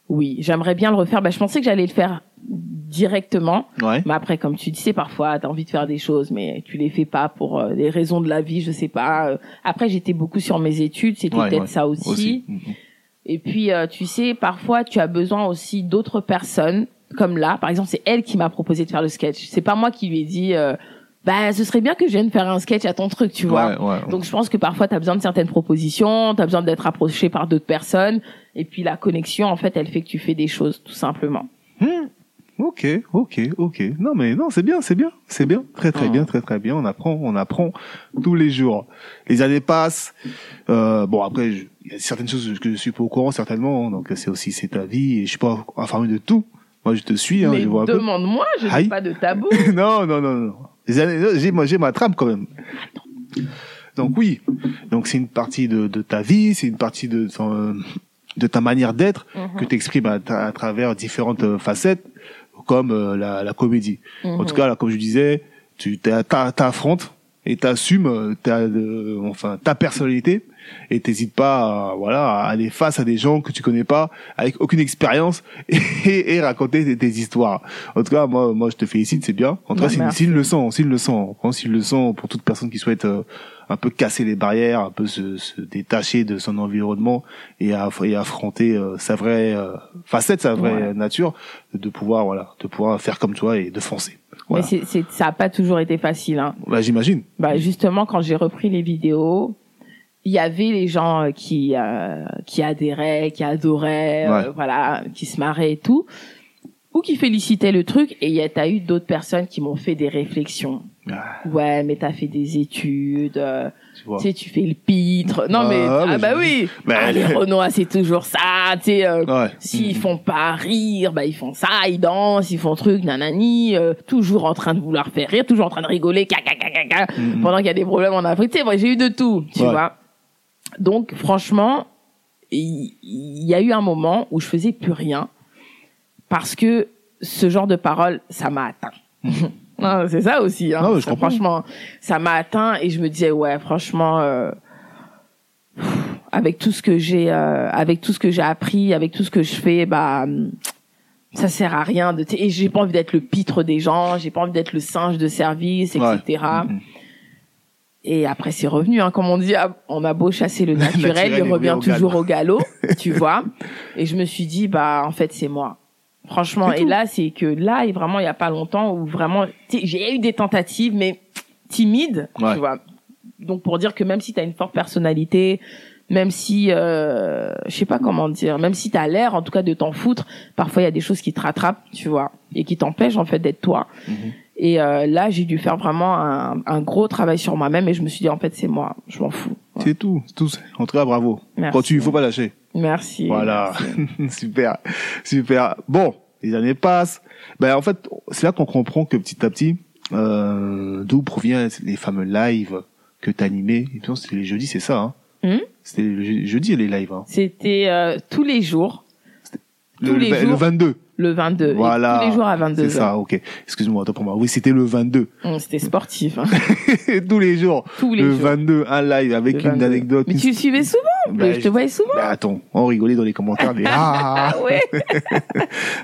oui, j'aimerais bien le refaire. Bah, je pensais que j'allais le faire directement. Ouais. Mais après, comme tu disais, parfois, tu as envie de faire des choses, mais tu les fais pas pour euh, des raisons de la vie, je sais pas. Euh, Après, j'étais beaucoup sur mes études, c'était Ouais, peut-être ouais, ça aussi. Aussi. Mhm. Et puis, euh, tu sais, parfois, tu as besoin aussi d'autres personnes, comme là. Par exemple, c'est elle qui m'a proposé de faire le sketch. C'est pas moi qui lui ai dit, euh, bah, ce serait bien que je vienne faire un sketch à ton truc, tu vois. Ouais, ouais. Donc je pense que parfois tu as besoin de certaines propositions, tu as besoin d'être approché par d'autres personnes et puis la connexion en fait, elle fait que tu fais des choses tout simplement. Hmm. Ok, ok, ok. Non mais non, c'est bien, c'est bien, c'est bien, très très bien, très très bien. On apprend, on apprend tous les jours. Les années passent. Euh, bon après, je- il y a certaines choses que je suis pas au courant certainement. hein, donc c'est aussi c'est ta vie et je suis pas informé de tout. Moi je te suis, hein, Mais je vois demande-moi, je n'ai pas de tabou. non, non, non, non. Les j'ai, moi, j'ai ma trame quand même. Donc oui, donc c'est une partie de, de ta vie, c'est une partie de, de ta manière d'être que Mhm. tu exprimes à, travers différentes euh, facettes, comme euh, la, la comédie. En Mhm. tout cas, là, comme je disais, tu t'a- t'a- t'affrontes et t'assumes euh, ta, enfin, ta personnalité et t'hésites pas, à, voilà, à aller face à des gens que tu connais pas, avec aucune expérience et, et raconter tes, tes histoires. En tout cas, moi, moi, je te félicite, c'est bien. En tout cas, c'est une, merci. c'est une leçon, c'est une leçon. Vraiment, C'est une leçon pour toute personne qui souhaite euh, un peu casser les barrières, un peu se, se détacher de son environnement et, aff- et affronter euh, sa vraie euh, facette, sa vraie nature, de pouvoir, voilà, de pouvoir faire comme toi et de foncer. Mais Voilà. c'est, c'est, ça a pas toujours été facile. Hein. Bah, j'imagine. Bah justement, quand j'ai repris les vidéos, il y avait les gens euh, qui euh, qui adhéraient, qui adoraient, euh, voilà, qui se marraient et tout. ou qui félicitaient le truc et il y a t'as eu d'autres personnes qui m'ont fait des réflexions. Ah, Ouais, mais t'as fait des études, euh, tu vois. tu sais, tu fais le pitre. Non Ah, mais ah, ah, mais bah je- oui. Bah, Ah, les Renois c'est toujours ça, tu sais. euh, Ouais. S'ils Mhm. font pas rire, bah ils font ça, ils dansent, ils font truc, nanani, euh, toujours en train de vouloir faire rire, toujours en train de rigoler, caca, caca, caca, Mhm. pendant qu'il y a des problèmes en Afrique. Tu sais, moi, j'ai eu de tout, tu Ouais. vois. Donc, franchement, il y, a eu un moment où je faisais plus rien parce que ce genre de parole, ça m'a atteint. Non, c'est ça aussi. Hein. Ouais, je comprends. franchement, ça m'a atteint et je me disais ouais, franchement, euh, avec tout ce que j'ai, euh, avec tout ce que j'ai appris, avec tout ce que je fais, bah hum, ça sert à rien de. Et j'ai pas envie d'être le pitre des gens, j'ai pas envie d'être le singe de service, etc. Mhm. Et après, c'est revenu, hein, comme on dit, ah, on a beau chasser le naturel, naturel, il revient toujours au galop, tu vois. Et je me suis dit, bah, en fait, c'est moi. Franchement, et là, c'est que là, et vraiment, il y a pas longtemps où vraiment, j'ai eu des tentatives, mais timides, Ouais. tu vois. Donc, pour dire que même si tu as une forte personnalité, même si, euh, je sais pas comment dire, même si tu as l'air, en tout cas, de t'en foutre, parfois, il y a des choses qui te rattrapent, tu vois, et qui t'empêchent, en fait, d'être toi. Mhm. Et euh, là, j'ai dû faire vraiment un, un gros travail sur moi-même et je me suis dit, en fait, c'est moi, je m'en fous. Ouais. C'est tout, c'est tout. En tout cas, bravo. Merci. Continue, il faut pas lâcher. Merci. Voilà. merci. super, super. Bon, les années passent. Ben en fait, c'est là qu'on comprend que petit à petit, euh, d'où proviennent les fameux lives que t'animais. Et puis c'était les jeudis, c'est ça. Hein Hmm? C'était le je- jeudi les lives. Hein. C'était euh, tous les jours, Le, Tous les le, jours. le 22. Le 22. et Voilà. tous les jours à 22 C'est ça, ok. Excuse-moi, attends pour moi. Oui, c'était le 22. Hum, C'était sportif. hein. Tous les jours. tous les le jours. 22, un live avec une 22. anecdote. Mais tu le suivais souvent Ben, Je te voyais souvent Ben, attends, on rigolait dans les commentaires. ah, Ah ouais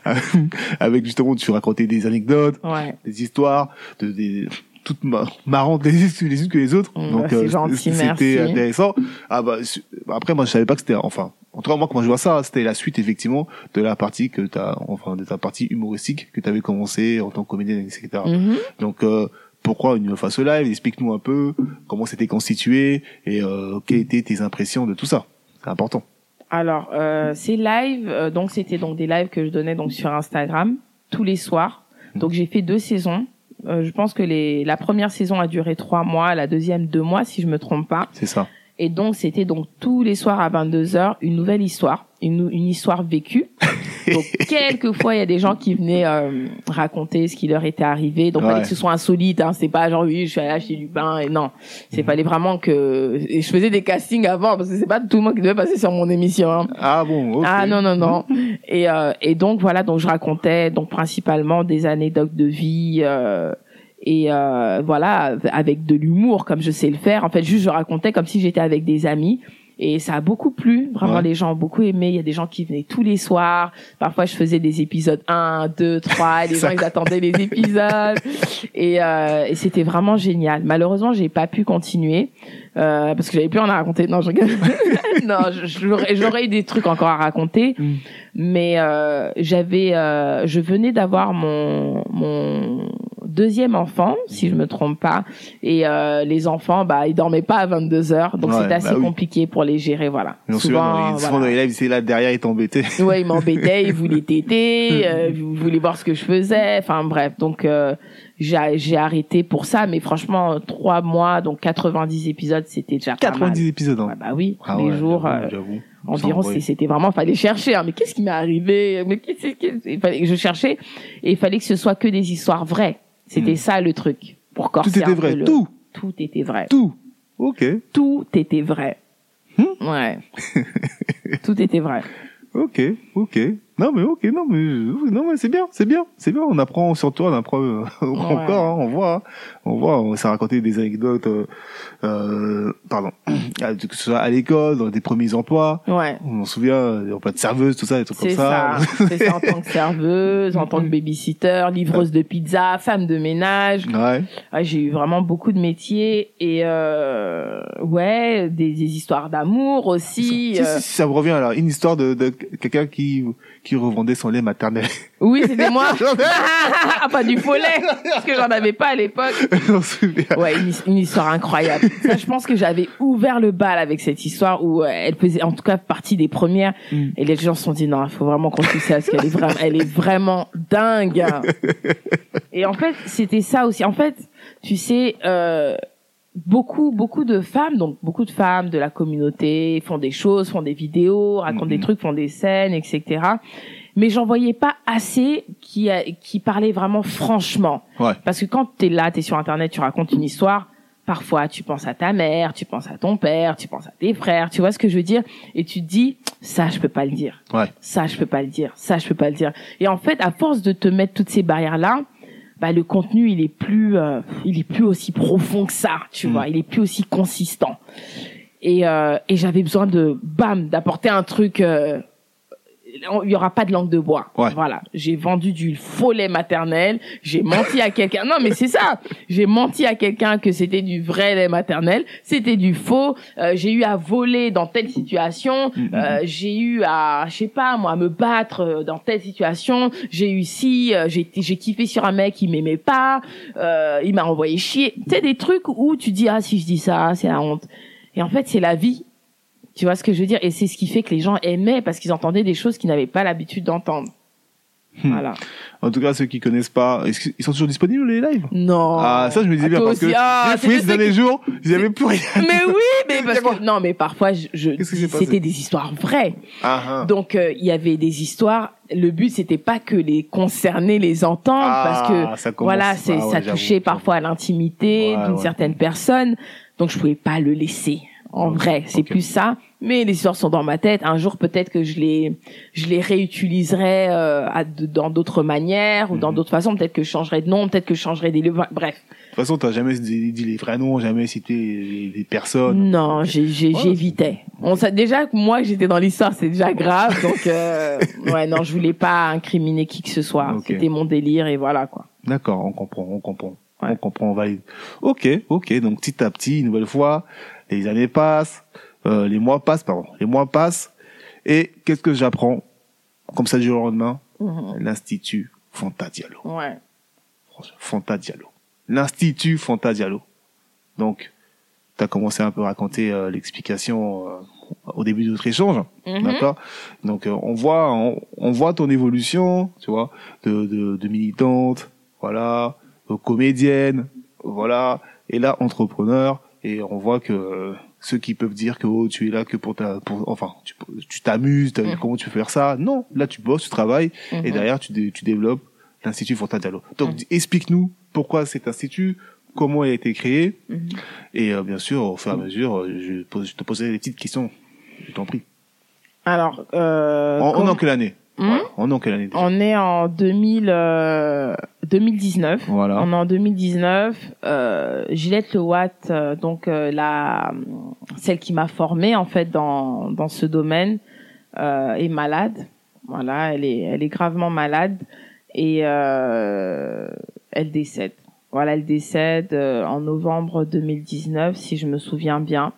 avec justement, tu racontais des anecdotes. Ouais. des histoires, de, des, toutes ma- marrantes les unes les unes que les autres. Mm, Donc bah, c'est euh, c'était intéressant. Ah bah su- après moi je savais pas que c'était enfin en tout cas moi quand je vois ça c'était la suite effectivement de la partie que t'as enfin de ta partie humoristique que tu avais commencé en tant que comédienne etc. Mhm. Donc euh, pourquoi une face live? Explique-nous un peu comment c'était constitué et euh, quelles étaient tes impressions de tout ça. C'est important. Alors, euh, ces lives, euh, donc c'était donc des lives que je donnais donc sur Instagram tous les soirs. Donc j'ai fait deux saisons. Euh, je pense que les, la première saison a duré trois mois, la deuxième deux mois si je me trompe pas. C'est ça. Et donc c'était donc tous les soirs à 22 h une nouvelle histoire, une, une histoire vécue. Donc quelquefois il y a des gens qui venaient euh, raconter ce qui leur était arrivé. Donc Ouais. fallait que ce soit insolite. Hein. C'est pas genre oui je suis allé acheter du pain et non. C'est Mhm. fallait vraiment que et je faisais des castings avant parce que c'est pas tout le monde qui devait passer sur mon émission. Hein. Ah bon. ok. Ah non non non. Et euh, et donc voilà donc je racontais donc principalement des anecdotes de vie euh, et euh, voilà avec de l'humour comme je sais le faire. En fait juste je racontais comme si j'étais avec des amis. Et ça a beaucoup plu, vraiment Ouais. les gens ont beaucoup aimé. Il y a des gens qui venaient tous les soirs. Parfois je faisais des épisodes 1, 2, 3. Et les gens ils attendaient les épisodes. Et, euh, et c'était vraiment génial. Malheureusement j'ai pas pu continuer euh, parce que j'avais plus rien à raconter. Non je non j'aurais eu des trucs encore à raconter Mm. mais euh, j'avais euh, je venais d'avoir mon mon deuxième enfant si je me trompe pas. Et euh, les enfants bah ils dormaient pas à 22 heures. Donc Ouais, c'était assez bah oui. compliqué pour les gérer voilà. Dans souvent les- souvent dans les lives, c'est là derrière, il t'embêtait. ouais ils m'embêtaient ils voulaient téter euh, ils voulaient voir ce que je faisais. Enfin bref. Donc euh, j'ai j'ai arrêté pour ça. Mais franchement trois mois donc 90 épisodes c'était déjà pas mal. 90 épisodes. Hein. Bah oui Ah les ouais, jours j'avoue, euh, environ c'est- c'était vraiment fallait chercher hein. mais qu'est-ce qui m'est arrivé? Mais qu'est-ce que il fallait que je cherchais. Et il fallait que ce soit que des histoires vraies c'était Hmm. ça le truc pour corser Tout était vrai, le- tout, tout était vrai tout. Ok, tout était vrai Hmm. ouais tout était vrai ok, ok. Non mais ok, non mais non mais c'est bien, c'est bien, c'est bien. On apprend sur toi, on apprend euh, encore, hein, on voit, hein. on voit. On s'est raconté des anecdotes, euh, euh, pardon, que ce soit à l'école, dans des premiers emplois. ouais On s'en souvient, des emplois de serveuse, tout ça, des trucs comme c'est ça. ça, c'est ça en tant que serveuse, en tant que babysitter, livreuse de pizza, femme de ménage. Ouais. Ouais, j'ai eu vraiment beaucoup de métiers et euh, ouais, des, des histoires d'amour aussi. Si, euh, si, si, ça me revient là, une histoire de, de quelqu'un qui qui revendait son lait maternel. Oui, c'était moi. ah, pas du faux lait, parce que j'en avais pas à l'époque. ouais, une, une, histoire incroyable. Ça, je pense que j'avais ouvert le bal avec cette histoire où euh, elle faisait en tout cas partie des premières. Mm. Et les gens se sont dit non, il faut vraiment qu'on suive ça parce qu'elle est vraiment, elle est vraiment dingue. Et en fait, c'était ça aussi. En fait, tu sais. Euh, beaucoup beaucoup de femmes donc beaucoup de femmes de la communauté font des choses font des vidéos racontent des mm-hmm. trucs font des scènes etc mais j'en voyais pas assez qui qui parlaient vraiment franchement ouais. parce que quand t'es là t'es sur internet tu racontes une histoire parfois tu penses à ta mère tu penses à ton père tu penses à tes frères tu vois ce que je veux dire? Et tu te dis ça je peux pas le dire ouais. ça je peux pas le dire ça je peux pas le dire et en fait à force de te mettre toutes ces barrières là bah, le contenu il est plus euh, il est plus aussi profond que ça tu mm. vois il est plus aussi consistant et euh, et j'avais besoin de bam d'apporter un truc euh, il y aura pas de langue de bois. Voilà, j'ai vendu du faux lait maternel, j'ai menti à quelqu'un. Non, mais c'est ça. J'ai menti à quelqu'un que c'était du vrai lait maternel, c'était du faux. Euh, j'ai eu à voler dans telle situation, mm, mm, euh, mm. j'ai eu à, je sais pas moi, me battre euh, dans telle situation. J'ai eu si, j'ai j'ai kiffé sur un mec qui m'aimait pas, il m'a envoyé chier. Tu sais des trucs où tu dis ah si je dis ça, c'est la honte. Et en fait, c'est la vie tu vois ce que je veux dire? Et c'est ce qui fait que les gens aimaient parce qu'ils entendaient des choses qu'ils n'avaient pas l'habitude d'entendre. Hmm. Voilà. En tout cas, ceux qui connaissent pas, qu'ils sont toujours disponibles les lives? Non. Ah, ça je me disais bien parce que ah, j'ai ces derniers jours, ils n'avaient plus rien. Mais oui, mais parce que non, mais parfois je, c'était des histoires vraies. Ah, ah. Donc euh, il y avait des histoires. Le but c'était pas que les concernés les entendent parce que ça voilà, c'est ça touchait parfois à l'intimité d'une certaine personne. Donc je pouvais pas le laisser en vrai, c'est plus ça. Mais les histoires sont dans ma tête. Un jour, peut-être que je les, je les réutiliserai euh, dans d'autres manières ou dans mhm. d'autres façons. Peut-être que je changerai de nom, peut-être que je changerai des lieux. Bref. De toute façon, t'as jamais dit les vrais noms, jamais cité des personnes. Non, j'évitais. On sait déjà que moi, j'étais dans l'histoire, c'est déjà grave. donc, euh, ouais, non, je voulais pas incriminer qui que ce soit. C'était mon délire et voilà quoi. D'accord, on comprend, on comprend. On comprend, on valide. Ok, ok. Donc petit à petit, une nouvelle fois, les années passent, euh, les mois passent, pardon, les mois passent, et qu'est-ce que j'apprends comme ça du jour au lendemain? Mhm. L'Institut Fonta Diallo. Ouais. Fonta Diallo. L'Institut Fonta Diallo. Donc, tu as commencé un peu à raconter euh, l'explication euh, au début de notre échange, mhm. d'accord? Donc, on voit, on, voit ton évolution, tu vois, de, de, de militante, voilà, comédienne, voilà, et là entrepreneur, et on voit que euh, ceux qui peuvent dire que oh, tu es là que pour ta pour enfin tu t'amuses mm. comment tu peux faire ça non là tu bosses tu travailles et mm-hmm. derrière tu tu développes l'institut Fontaine Diallo donc mm. explique-nous pourquoi cet institut comment il a été créé mm-hmm. et euh, bien sûr au fur et à mesure je, je te poserai des petites questions je t'en prie alors euh, on, est en quelle année? Hmm? On est en quelle année On est en 2000, 2019. Euh, voilà. On est en 2019. Euh, Gillette Le Watt, euh, donc euh, la celle qui m'a formée en fait dans dans ce domaine, est malade. Voilà, elle est elle est gravement malade et elle décède. Voilà, elle décède en novembre 2019, si je me souviens bien.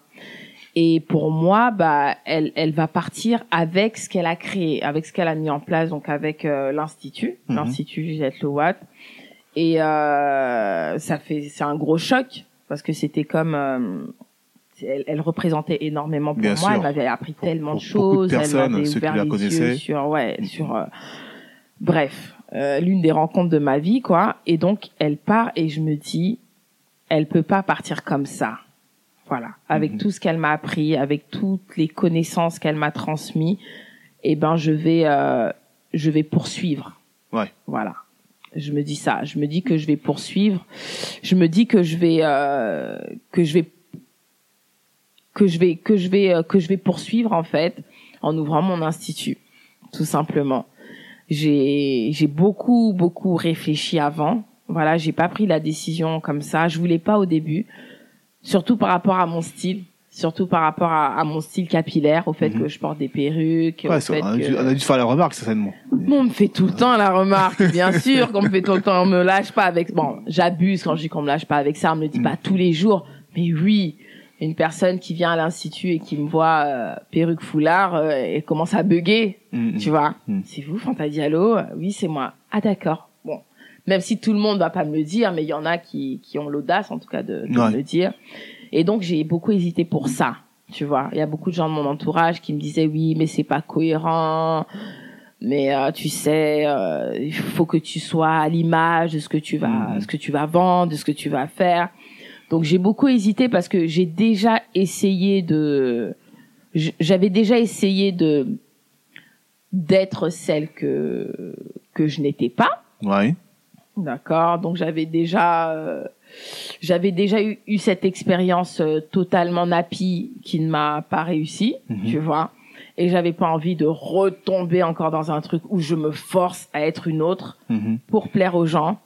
Et pour moi, bah, elle, elle va partir avec ce qu'elle a créé, avec ce qu'elle a mis en place, donc avec euh, l'institut, mhm. l'institut Juliette Lowatt. Et euh, ça fait, c'est un gros choc parce que c'était comme, euh, elle, elle, représentait énormément pour moi. Elle m'avait appris tellement de choses. De elle m'avait ouvert les yeux sur, ouais, sur. Euh, bref, l'une des rencontres de ma vie, quoi. Et donc, elle part et je me dis, elle peut pas partir comme ça voilà, avec mhm. tout ce qu'elle m'a appris, avec toutes les connaissances qu'elle m'a transmis, eh ben je vais euh, je vais poursuivre. Ouais. Voilà. Je me dis ça, je me dis que je vais poursuivre, je me dis que je vais euh, que je vais que je vais que je vais euh, que je vais poursuivre en fait en ouvrant mon institut tout simplement. J'ai j'ai beaucoup beaucoup réfléchi avant. Voilà, j'ai pas pris la décision comme ça, je voulais pas au début surtout par rapport à mon style surtout par rapport à, à mon style capillaire, au fait mhm. que je porte des perruques. Ouais, on, a dû, on, a dû, faire la remarque certainement. on me fait tout le temps la remarque, bien sûr qu'on me fait tout le temps. On me lâche pas avec. Bon, j'abuse quand je dis qu'on me lâche pas avec ça. On me le dit mhm. pas tous les jours, mais oui. une personne qui vient à l'institut et qui me voit euh, perruque foulard euh, et commence à bugger, Mm, tu vois. C'est vous, Fanta Diallo? Oui, c'est moi. Ah d'accord. Même si tout le monde va pas me le dire, mais il y en a qui, qui ont l'audace, en tout cas, de, de Ouais. me le dire. Et donc j'ai beaucoup hésité pour ça, tu vois. Il y a beaucoup de gens de mon entourage qui me disaient oui, mais c'est pas cohérent. Mais euh, tu sais, euh, il faut que tu sois à l'image de ce que tu vas, Mhm. ce que tu vas vendre, de ce que tu vas faire. Donc j'ai beaucoup hésité parce que j'ai déjà essayé de, j'avais déjà essayé de d'être celle que que je n'étais pas. Ouais. D'accord. Donc j'avais déjà, euh, j'avais déjà eu, eu cette expérience euh, totalement nappie qui ne m'a pas réussi, Mhm. tu vois. Et j'avais pas envie de retomber encore dans un truc où je me force à être une autre Mhm. pour plaire aux gens,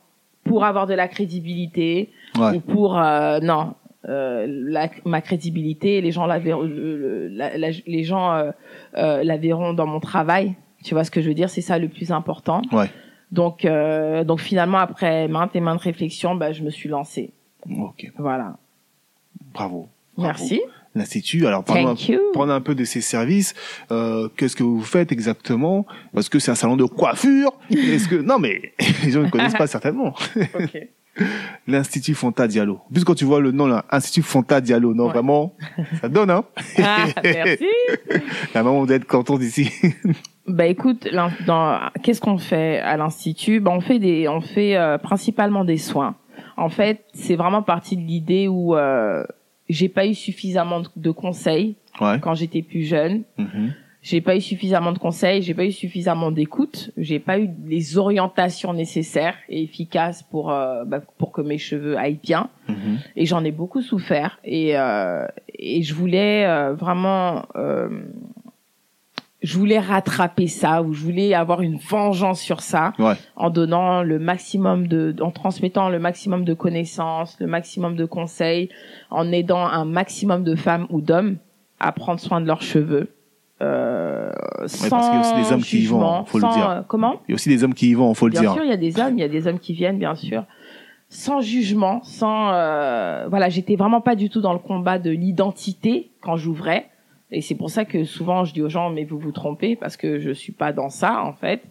pour avoir de la crédibilité Ouais. ou pour euh, non. euh, la, ma crédibilité, les gens la la- la- les gens euh, euh, la verront dans mon travail. Tu vois ce que je veux dire? C'est ça le plus important. Ouais. Donc, euh, donc finalement, après maintes et maintes réflexions, bah, je me suis lancée. Ok. Voilà. Bravo. Bravo. Merci. L'Institut, alors parlons un, peu de ses services. Euh, Qu'est-ce que vous faites exactement? Parce que c'est un salon de coiffure. Est-ce que non mais les gens ne connaissent pas certainement. Ok. L'Institut Fonta Diallo. En plus quand tu vois le nom là, Institut Fonta Diallo, non Ouais. vraiment, ça donne hein? Ah, merci. La maman doit être contente ici. Bah écoute, qu'est-ce qu'on fait à l'institut? Bah on fait des, on fait euh, principalement des soins. En fait, c'est vraiment parti de l'idée où euh, j'ai pas eu suffisamment de, conseils Ouais. quand j'étais plus jeune. Mhm. J'ai pas eu suffisamment de conseils, j'ai pas eu suffisamment d'écoute, j'ai pas eu les orientations nécessaires et efficaces pour euh, bah, pour que mes cheveux aillent bien. Mhm. et j'en ai beaucoup souffert et euh, et je voulais euh, vraiment euh, je voulais rattraper ça ou je voulais avoir une vengeance sur ça Ouais. en donnant le maximum de en transmettant le maximum de connaissances le maximum de conseils en aidant un maximum de femmes ou d'hommes à prendre soin de leurs cheveux euh, sans parce qu'il y a aussi des hommes qui y vont, faut le dire. euh, comment Il y a aussi des hommes qui y vont, faut le Bien dire. sûr, il y a des hommes, il y a des hommes qui viennent, bien sûr, sans jugement, sans euh, voilà, j'étais vraiment pas du tout dans le combat de l'identité quand j'ouvrais, et c'est pour ça que souvent je dis aux gens mais vous vous trompez parce que je suis pas dans ça en fait.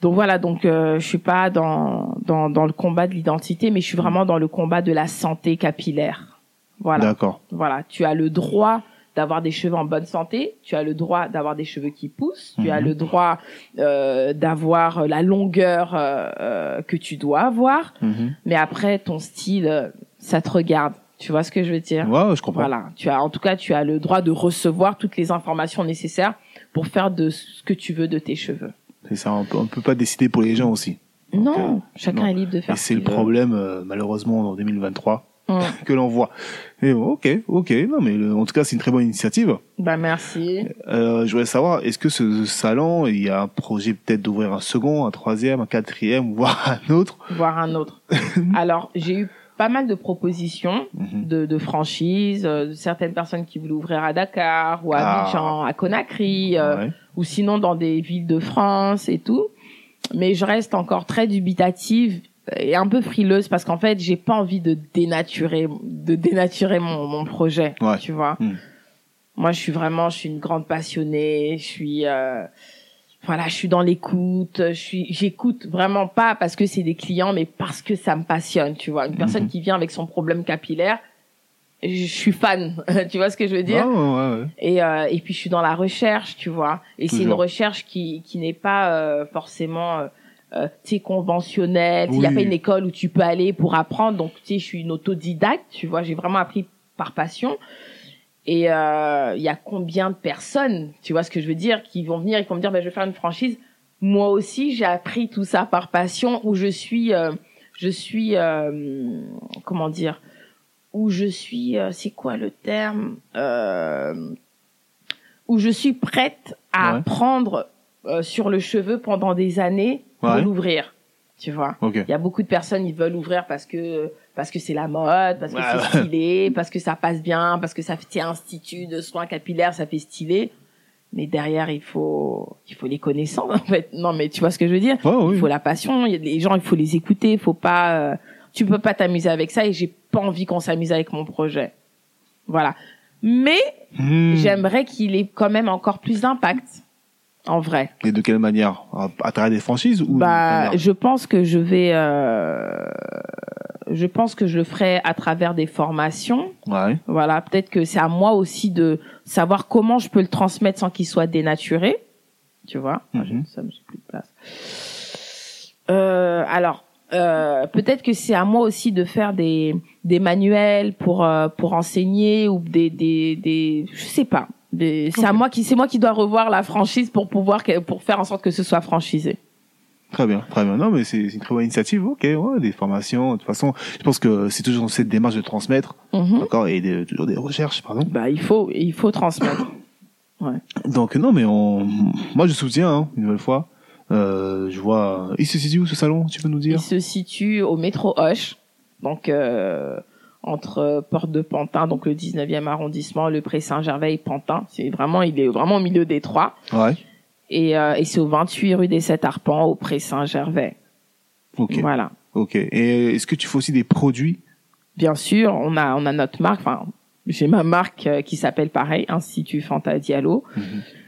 Donc voilà, donc euh, je suis pas dans dans dans le combat de l'identité, mais je suis vraiment dans le combat de la santé capillaire. Voilà. D'accord. Voilà, tu as le droit d'avoir des cheveux en bonne santé, tu as le droit d'avoir des cheveux qui poussent, tu as Mhm. le droit euh, d'avoir la longueur euh, euh, que tu dois avoir, Mhm. mais après ton style, ça te regarde. Tu vois ce que je veux dire? Ouais, je comprends. Voilà, tu as en tout cas tu as le droit de recevoir toutes les informations nécessaires pour faire de ce que tu veux de tes cheveux. C'est ça, on peut, on peut pas décider pour les gens aussi. non, euh, chacun non. est libre de faire Et ce c'est le problème, euh, malheureusement, en 2023, Hum. que l'on voit. Et bon, ok, ok, non, mais le- en tout cas, c'est une très bonne initiative. Bah merci. Euh, je voudrais savoir, est-ce que ce salon, il y a un projet peut-être d'ouvrir un second, un troisième, un quatrième, voire un autre? Voir un autre. Alors, j'ai eu pas mal de propositions Mhm. de, de franchises, euh, certaines personnes qui voulaient ouvrir à Dakar ou à Ah. Abidjan, à Conakry, euh, Ouais. ou sinon dans des villes de France et tout. Mais je reste encore très dubitative et un peu frileuse parce qu'en fait, j'ai pas envie de dénaturer, de dénaturer mon, mon projet, Ouais. tu vois. Mm. Moi, je suis vraiment, je suis une grande passionnée, je suis, euh, voilà, je suis dans l'écoute, je suis, j'écoute vraiment pas parce que c'est des clients, mais parce que ça me passionne, tu vois. Une personne Mhm. qui vient avec son problème capillaire, je suis fan, tu vois ce que je veux dire? Ah, ouais, ouais, et, euh, et puis je suis dans la recherche, tu vois. Et c'est une recherche qui, qui n'est pas euh, forcément, euh, euh, tu sais, conventionnelle. Il n'y a Oui. pas une école où tu peux aller pour apprendre. Donc, tu sais, je suis une autodidacte, tu vois. J'ai vraiment appris par passion. Et euh, il y a combien de personnes, tu vois ce que je veux dire, qui vont venir et qui vont me dire, ben, je vais faire une franchise. Moi aussi, j'ai appris tout ça par passion, où je suis, euh, je suis, euh, comment dire, où je suis, euh, c'est quoi le terme, euh, où je suis prête à Ouais. apprendre euh, sur le cheveu pendant des années pour Ouais. l'ouvrir, tu vois? Il y a beaucoup de personnes, ils veulent ouvrir parce que parce que c'est la mode, parce que c'est stylé, parce que ça passe bien, parce que ça fait un institut de soins capillaires, ça fait stylé. Mais derrière, il faut il faut les connaissances en fait. Non, mais tu vois ce que je veux dire? Ouais, oui. Il faut la passion. Il y a des gens, il faut les écouter. Il faut pas. euh, tu peux pas t'amuser avec ça et j'ai pas envie qu'on s'amuse avec mon projet. Voilà. Mais Hmm. j'aimerais qu'il ait quand même encore plus d'impact. En vrai. Et de quelle manière? À, travers des franchises ou Bah, je pense que je vais, euh, je pense que je le ferai à travers des formations. Ouais. Voilà, peut-être que c'est à moi aussi de savoir comment je peux le transmettre sans qu'il soit dénaturé. Tu vois, Mhm. ça, mais j'ai plus de place. Euh, alors, euh, peut-être que c'est à moi aussi de faire des des manuels pour pour enseigner ou des des des je sais pas. C'est à moi qui c'est moi qui dois revoir la franchise pour pouvoir pour faire en sorte que ce soit franchisé. Très bien, très bien. Non, mais c'est une très bonne initiative. Ok, ouais, des formations. De toute façon, je pense que c'est toujours dans cette démarche de transmettre, Mhm. d'accord, et de- toujours des recherches, pardon. Bah il faut il faut transmettre. Donc non, mais on, moi je soutiens hein, une nouvelle fois. Euh, je vois. Il se situe où ce salon Tu peux nous dire? Il se situe au métro Hoche, donc euh, entre Porte de Pantin, donc le 19e arrondissement, le Pré Saint-Gervais et Pantin. C'est vraiment, il est vraiment au milieu des trois. Ouais. Et, euh, et c'est au 28 rue des Sept Arpents, au Pré Saint-Gervais. Ok. Voilà. Ok. Et est-ce que tu fais aussi des produits? Bien sûr, on a on a notre marque. Enfin, j'ai ma marque euh, qui s'appelle pareil, Institut Fanta Diallo, Mhm.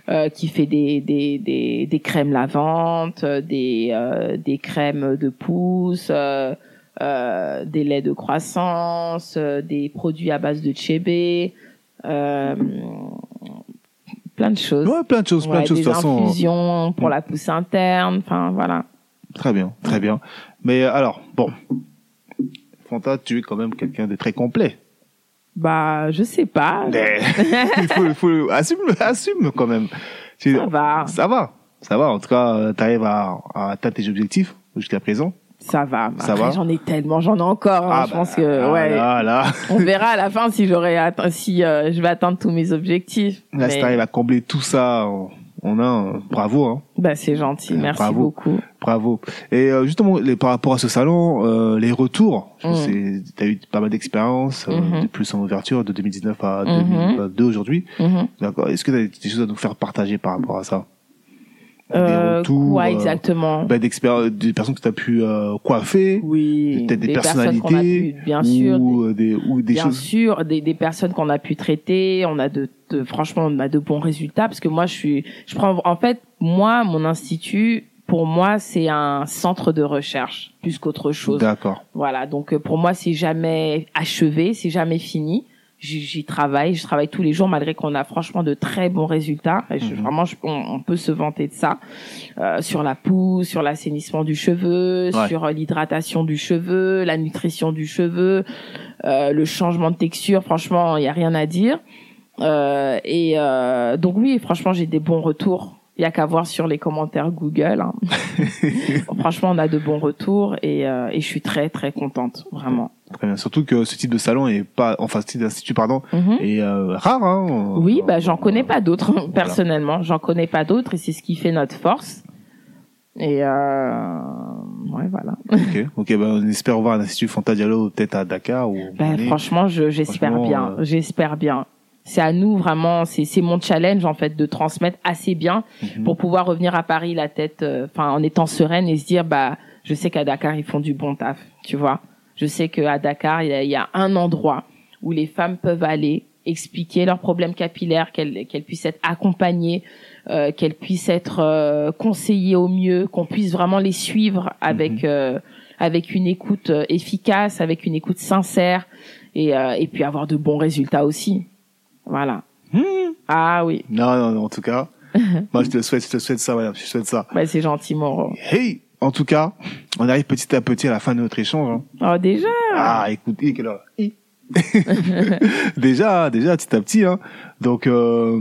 euh, qui fait des des des, des crèmes lavantes, des euh, des crèmes de pousse, euh, euh, des laits de croissance, euh, des produits à base de chébé, euh, plein de choses. Ouais, plein de choses, plein Ouais, de choses. De des toute façon, infusions pour Mm. la pousse interne. Enfin voilà. très bien, très bien. Mais euh, alors, bon, Fanta, tu es quand même quelqu'un de très complet. Bah je sais pas. Mais il faut, il faut assume, assume quand même. Ça va. Ça va, ça va. En tout cas, tu arrives à, à atteindre tes objectifs jusqu'à présent. Ça va. Ça Après, va J'en ai tellement, j'en ai encore. hein. Ah, je bah, pense que ouais. Là, là, On verra à la fin si j'aurai atteint, si euh, je vais atteindre tous mes objectifs. là, si Mais- t'arrives à combler tout ça, on, a un bravo, hein. Bah c'est gentil, Euh, merci bravo. beaucoup. Bravo. Et euh, justement, les, par rapport à ce salon, euh, les retours, Mm. c'est- t'as eu pas mal d'expérience, euh, Mhm. de plus en ouverture, de 2019 à Mhm. 2022 aujourd'hui. Mhm. D'accord. Est-ce que tu as des choses à nous faire partager par rapport à ça? Euh, quoi euh, exactement bah, des personnes que tu as pu euh, coiffer, Oui, peut-être des personnes qu'on a personnalités, pu, bien sûr, des- ou, euh, des, ou des bien choses. sûr, des, des personnes qu'on a pu traiter. On a de, de- franchement, on a de bons résultats parce que moi, je suis, je prends, en fait, moi, mon institut, pour moi, c'est un centre de recherche plus qu'autre chose. D'accord. Voilà, donc pour moi, c'est jamais achevé, c'est jamais fini. J'y travaille, je travaille tous les jours malgré qu'on a franchement de très bons résultats. Et je- Mhm. Vraiment, je- on, on peut se vanter de ça Euh, sur la pousse, sur l'assainissement du cheveu, Ouais. sur euh, l'hydratation du cheveu, la nutrition du cheveu, euh, le changement de texture. Franchement, il y a rien à dire. Euh, et euh, donc oui, franchement, j'ai des bons retours. Il y a qu'à voir sur les commentaires Google. hein. franchement, on a de bons retours et, euh, et je suis très très contente, vraiment. Très bien. Surtout que ce type de salon est pas, enfin, ce type d'institut, pardon, Mhm. est euh, rare, hein. Oui, Euh, bah j'en connais pas d'autres Voilà. personnellement. J'en connais pas d'autres et c'est ce qui fait notre force. Et euh... ouais, voilà. Ok, ok, bah, on espère voir un institut Fanta Diallo peut-être à Dakar ou. Ben, franchement, je- j'espère bien. euh, J'espère bien. C'est à nous vraiment. C'est c'est mon challenge en fait de transmettre assez bien Mhm. pour pouvoir revenir à Paris la tête, euh, enfin en étant sereine et se dire bah je sais qu'à Dakar ils font du bon taf, tu vois. Je sais qu'à Dakar il y, a, il y a un endroit où les femmes peuvent aller expliquer leurs problèmes capillaires, qu'elles qu'elles puissent être accompagnées, euh, qu'elles puissent être euh, conseillées au mieux, qu'on puisse vraiment les suivre avec Mhm. euh, avec une écoute euh, efficace, avec une écoute sincère et euh, et puis avoir de bons résultats aussi. Voilà. Hmm. Ah oui, Non, non, non, en tout cas. moi, je te souhaite, je te souhaite ça, madame, je te souhaite ça. bah, c'est gentil Moreau. Hey! En tout cas, on arrive petit à petit à la fin de notre échange. hein. Oh déjà. Ah, écoute, eh, quelle heure déjà, déjà, petit à petit. Hein. Donc, euh,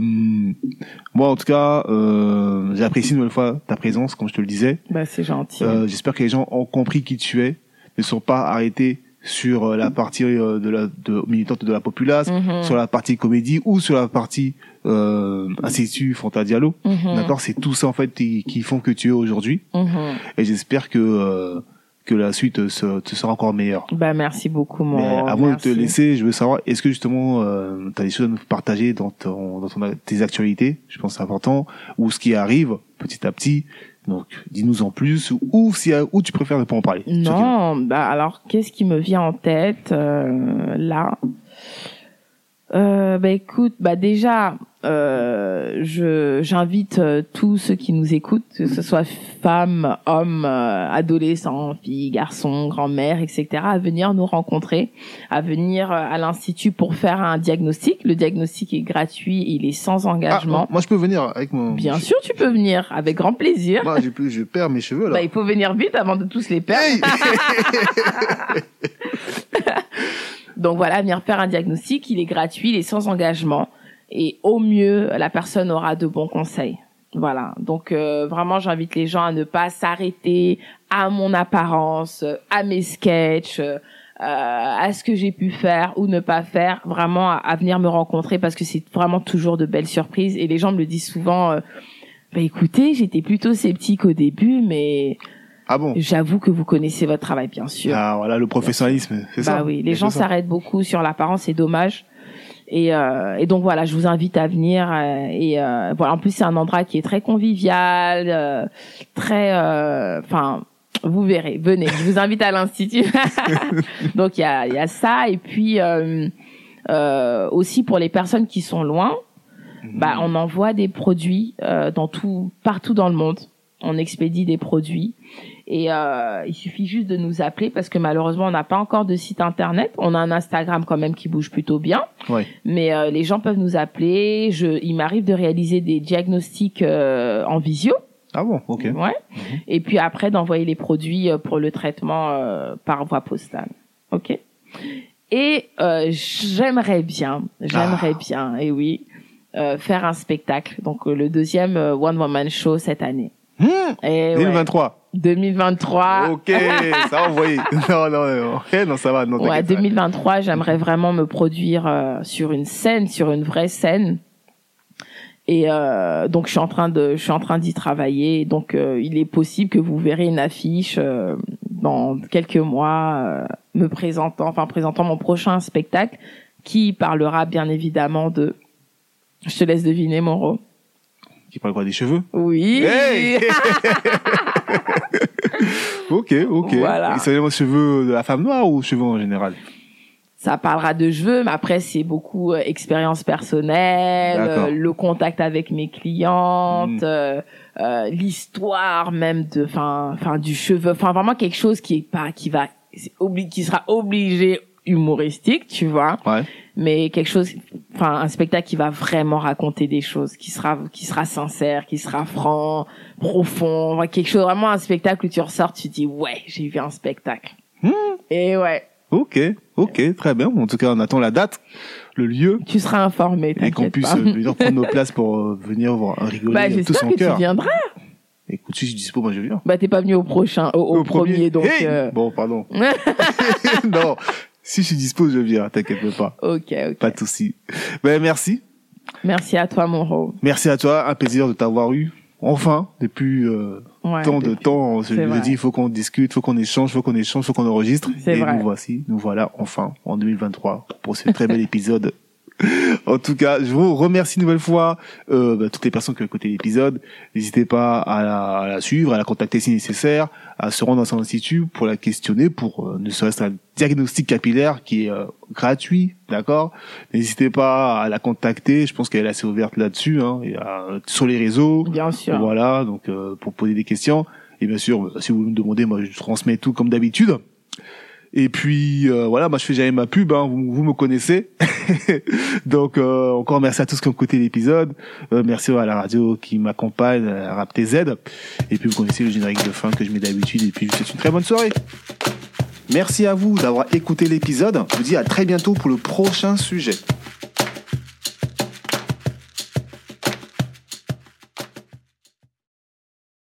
moi, en tout cas, euh, j'apprécie une nouvelle fois ta présence, comme je te le disais. Bah c'est gentil. Euh, J'espère que les gens ont compris qui tu es, ne sont pas arrêtés sur euh, la partie euh, de la de, militante de la populace, Mhm. sur la partie comédie ou sur la partie euh, institut Fanta Diallo. Mhm. D'accord, c'est tout ça en fait qui, qui font que tu es aujourd'hui. Mhm. Et j'espère que euh, que la suite se, te sera encore meilleure. Bah merci beaucoup mon. Mais avant merci. de te laisser, je veux savoir, est-ce que justement, euh, tu as des choses à nous partager dans, ton, dans ton, tes actualités? Je pense c'est important. Ou ce qui arrive petit à petit. Donc, dis-nous en plus. Ou, si, ou tu préfères ne pas en parler. Non, bah alors qu'est-ce qui me vient en tête euh, là? Euh, bah écoute, bah déjà, euh, je j'invite euh, tous ceux qui nous écoutent, que ce soit femmes, hommes, euh, adolescents, filles, garçons, grand-mères, etc., à venir nous rencontrer, à venir à l'institut pour faire un diagnostic. Le diagnostic est gratuit, il est sans engagement. Ah, moi, je peux venir avec mon. Bien sûr, tu peux venir, avec grand plaisir. Moi, je, je perds mes cheveux là. Bah, il faut venir vite avant de tous les perdre. Hey Donc voilà, venir faire un diagnostic, il est gratuit, il est sans engagement et au mieux la personne aura de bons conseils. Voilà. Donc euh, vraiment j'invite les gens à ne pas s'arrêter à mon apparence, à mes sketchs, euh, à ce que j'ai pu faire ou ne pas faire, vraiment à, à venir me rencontrer parce que c'est vraiment toujours de belles surprises et les gens me le disent souvent euh, bah écoutez, j'étais plutôt sceptique au début mais Ah bon? j'avoue que vous connaissez votre travail bien sûr. Ah voilà, le professionnalisme, c'est ça Bah oui, les gens s'arrêtent beaucoup sur l'apparence, c'est dommage. Et, euh, et donc voilà, je vous invite à venir. euh, et euh, voilà, en plus c'est un endroit qui est très convivial, euh, très, euh, enfin, vous verrez. Venez, je vous invite à l'institut. donc il y a, y a ça et puis euh, euh, aussi pour les personnes qui sont loin, bah on envoie des produits euh, dans tout, partout dans le monde. On expédie des produits. Et euh, il suffit juste de nous appeler parce que malheureusement on n'a pas encore de site internet. On a un Instagram quand même qui bouge plutôt bien, Ouais. mais euh, les gens peuvent nous appeler. Je, il m'arrive de réaliser des diagnostics euh, en visio, Ah bon, ok. ouais. Et puis après d'envoyer les produits euh, pour le traitement euh, par voie postale, ok? Et euh, j'aimerais bien, j'aimerais bien, et oui, euh, faire un spectacle. Donc le deuxième One Woman Show cette année. Hmm, Et ouais, 2023. 2023. Ok, ça on voyait. Non, non, non. Ok, non, ça va. Non, Ouais, t'inquiète pas. 2023, j'aimerais vraiment me produire euh, sur une scène, sur une vraie scène. Et euh, donc je suis en train de, je suis en train d'y travailler. Donc euh, il est possible que vous verrez une affiche euh, dans quelques mois euh, me présentant, enfin présentant mon prochain spectacle, qui parlera bien évidemment de. Je te laisse deviner, Moreau. Qui parle quoi des cheveux Oui. Hey Ok, ok. Voilà. Et c'est les cheveux de la femme noire ou cheveux en général? Ça parlera de cheveux, mais après c'est beaucoup euh, expérience personnelle, euh, le contact avec mes clientes, Mm. euh, euh, l'histoire même de, enfin, enfin du cheveu, enfin vraiment quelque chose qui est pas, qui va, qui sera obligé humoristique, tu vois, Ouais. mais quelque chose, enfin un spectacle qui va vraiment raconter des choses, qui sera, qui sera sincère, qui sera franc, profond, quelque chose vraiment un spectacle où tu ressors, tu dis ouais, j'ai vu un spectacle. Hmm. Et ouais, Ok, ok, très bien. En tout cas, on attend la date, le lieu, tu seras informé. et qu'on puisse euh, venir prendre nos places pour euh, venir voir rigoler Bah, euh, tout j'espère son que tu cœur. viendras. Écoute, si je suis dispo, moi je viens. Bah, t'es pas venu au prochain, au, au premier, donc. Hey euh, Bon, pardon. non, si je suis dispo, je viens. T'inquiète pas. ok, ok. Pas de souci. Ben merci, Merci à toi, mon Ro. merci à toi. Un plaisir de t'avoir eu. Enfin, depuis euh, Ouais, tant de temps, je me dis, il faut qu'on discute, il faut qu'on échange, il faut qu'on échange, il faut qu'on enregistre. C'est Et vrai. nous voici, nous voilà enfin en 2023 pour ce très bel épisode. En tout cas, je vous remercie une nouvelle fois euh, bah, toutes les personnes qui ont écouté l'épisode. N'hésitez pas à la, à la suivre, à la contacter si nécessaire, à se rendre dans son institut pour la questionner, pour euh, ne serait-ce qu'un diagnostic capillaire qui est euh, gratuit, d'accord? N'hésitez pas à la contacter. Je pense qu'elle est assez ouverte là-dessus, hein, et, sur les réseaux. Bien sûr. Voilà, donc euh, pour poser des questions. Et bien sûr, euh, si vous me demandez, moi je transmets tout comme d'habitude. Et puis euh, voilà, moi je fais jamais ma pub, hein, vous, me connaissez. donc euh, encore merci à tous qui ont écouté l'épisode. Euh, merci à la radio qui m'accompagne, à Rap TZ. Et puis vous connaissez le générique de fin que je mets d'habitude. Et puis je vous souhaite une très bonne soirée. Merci à vous d'avoir écouté l'épisode. Je vous dis à très bientôt pour le prochain sujet.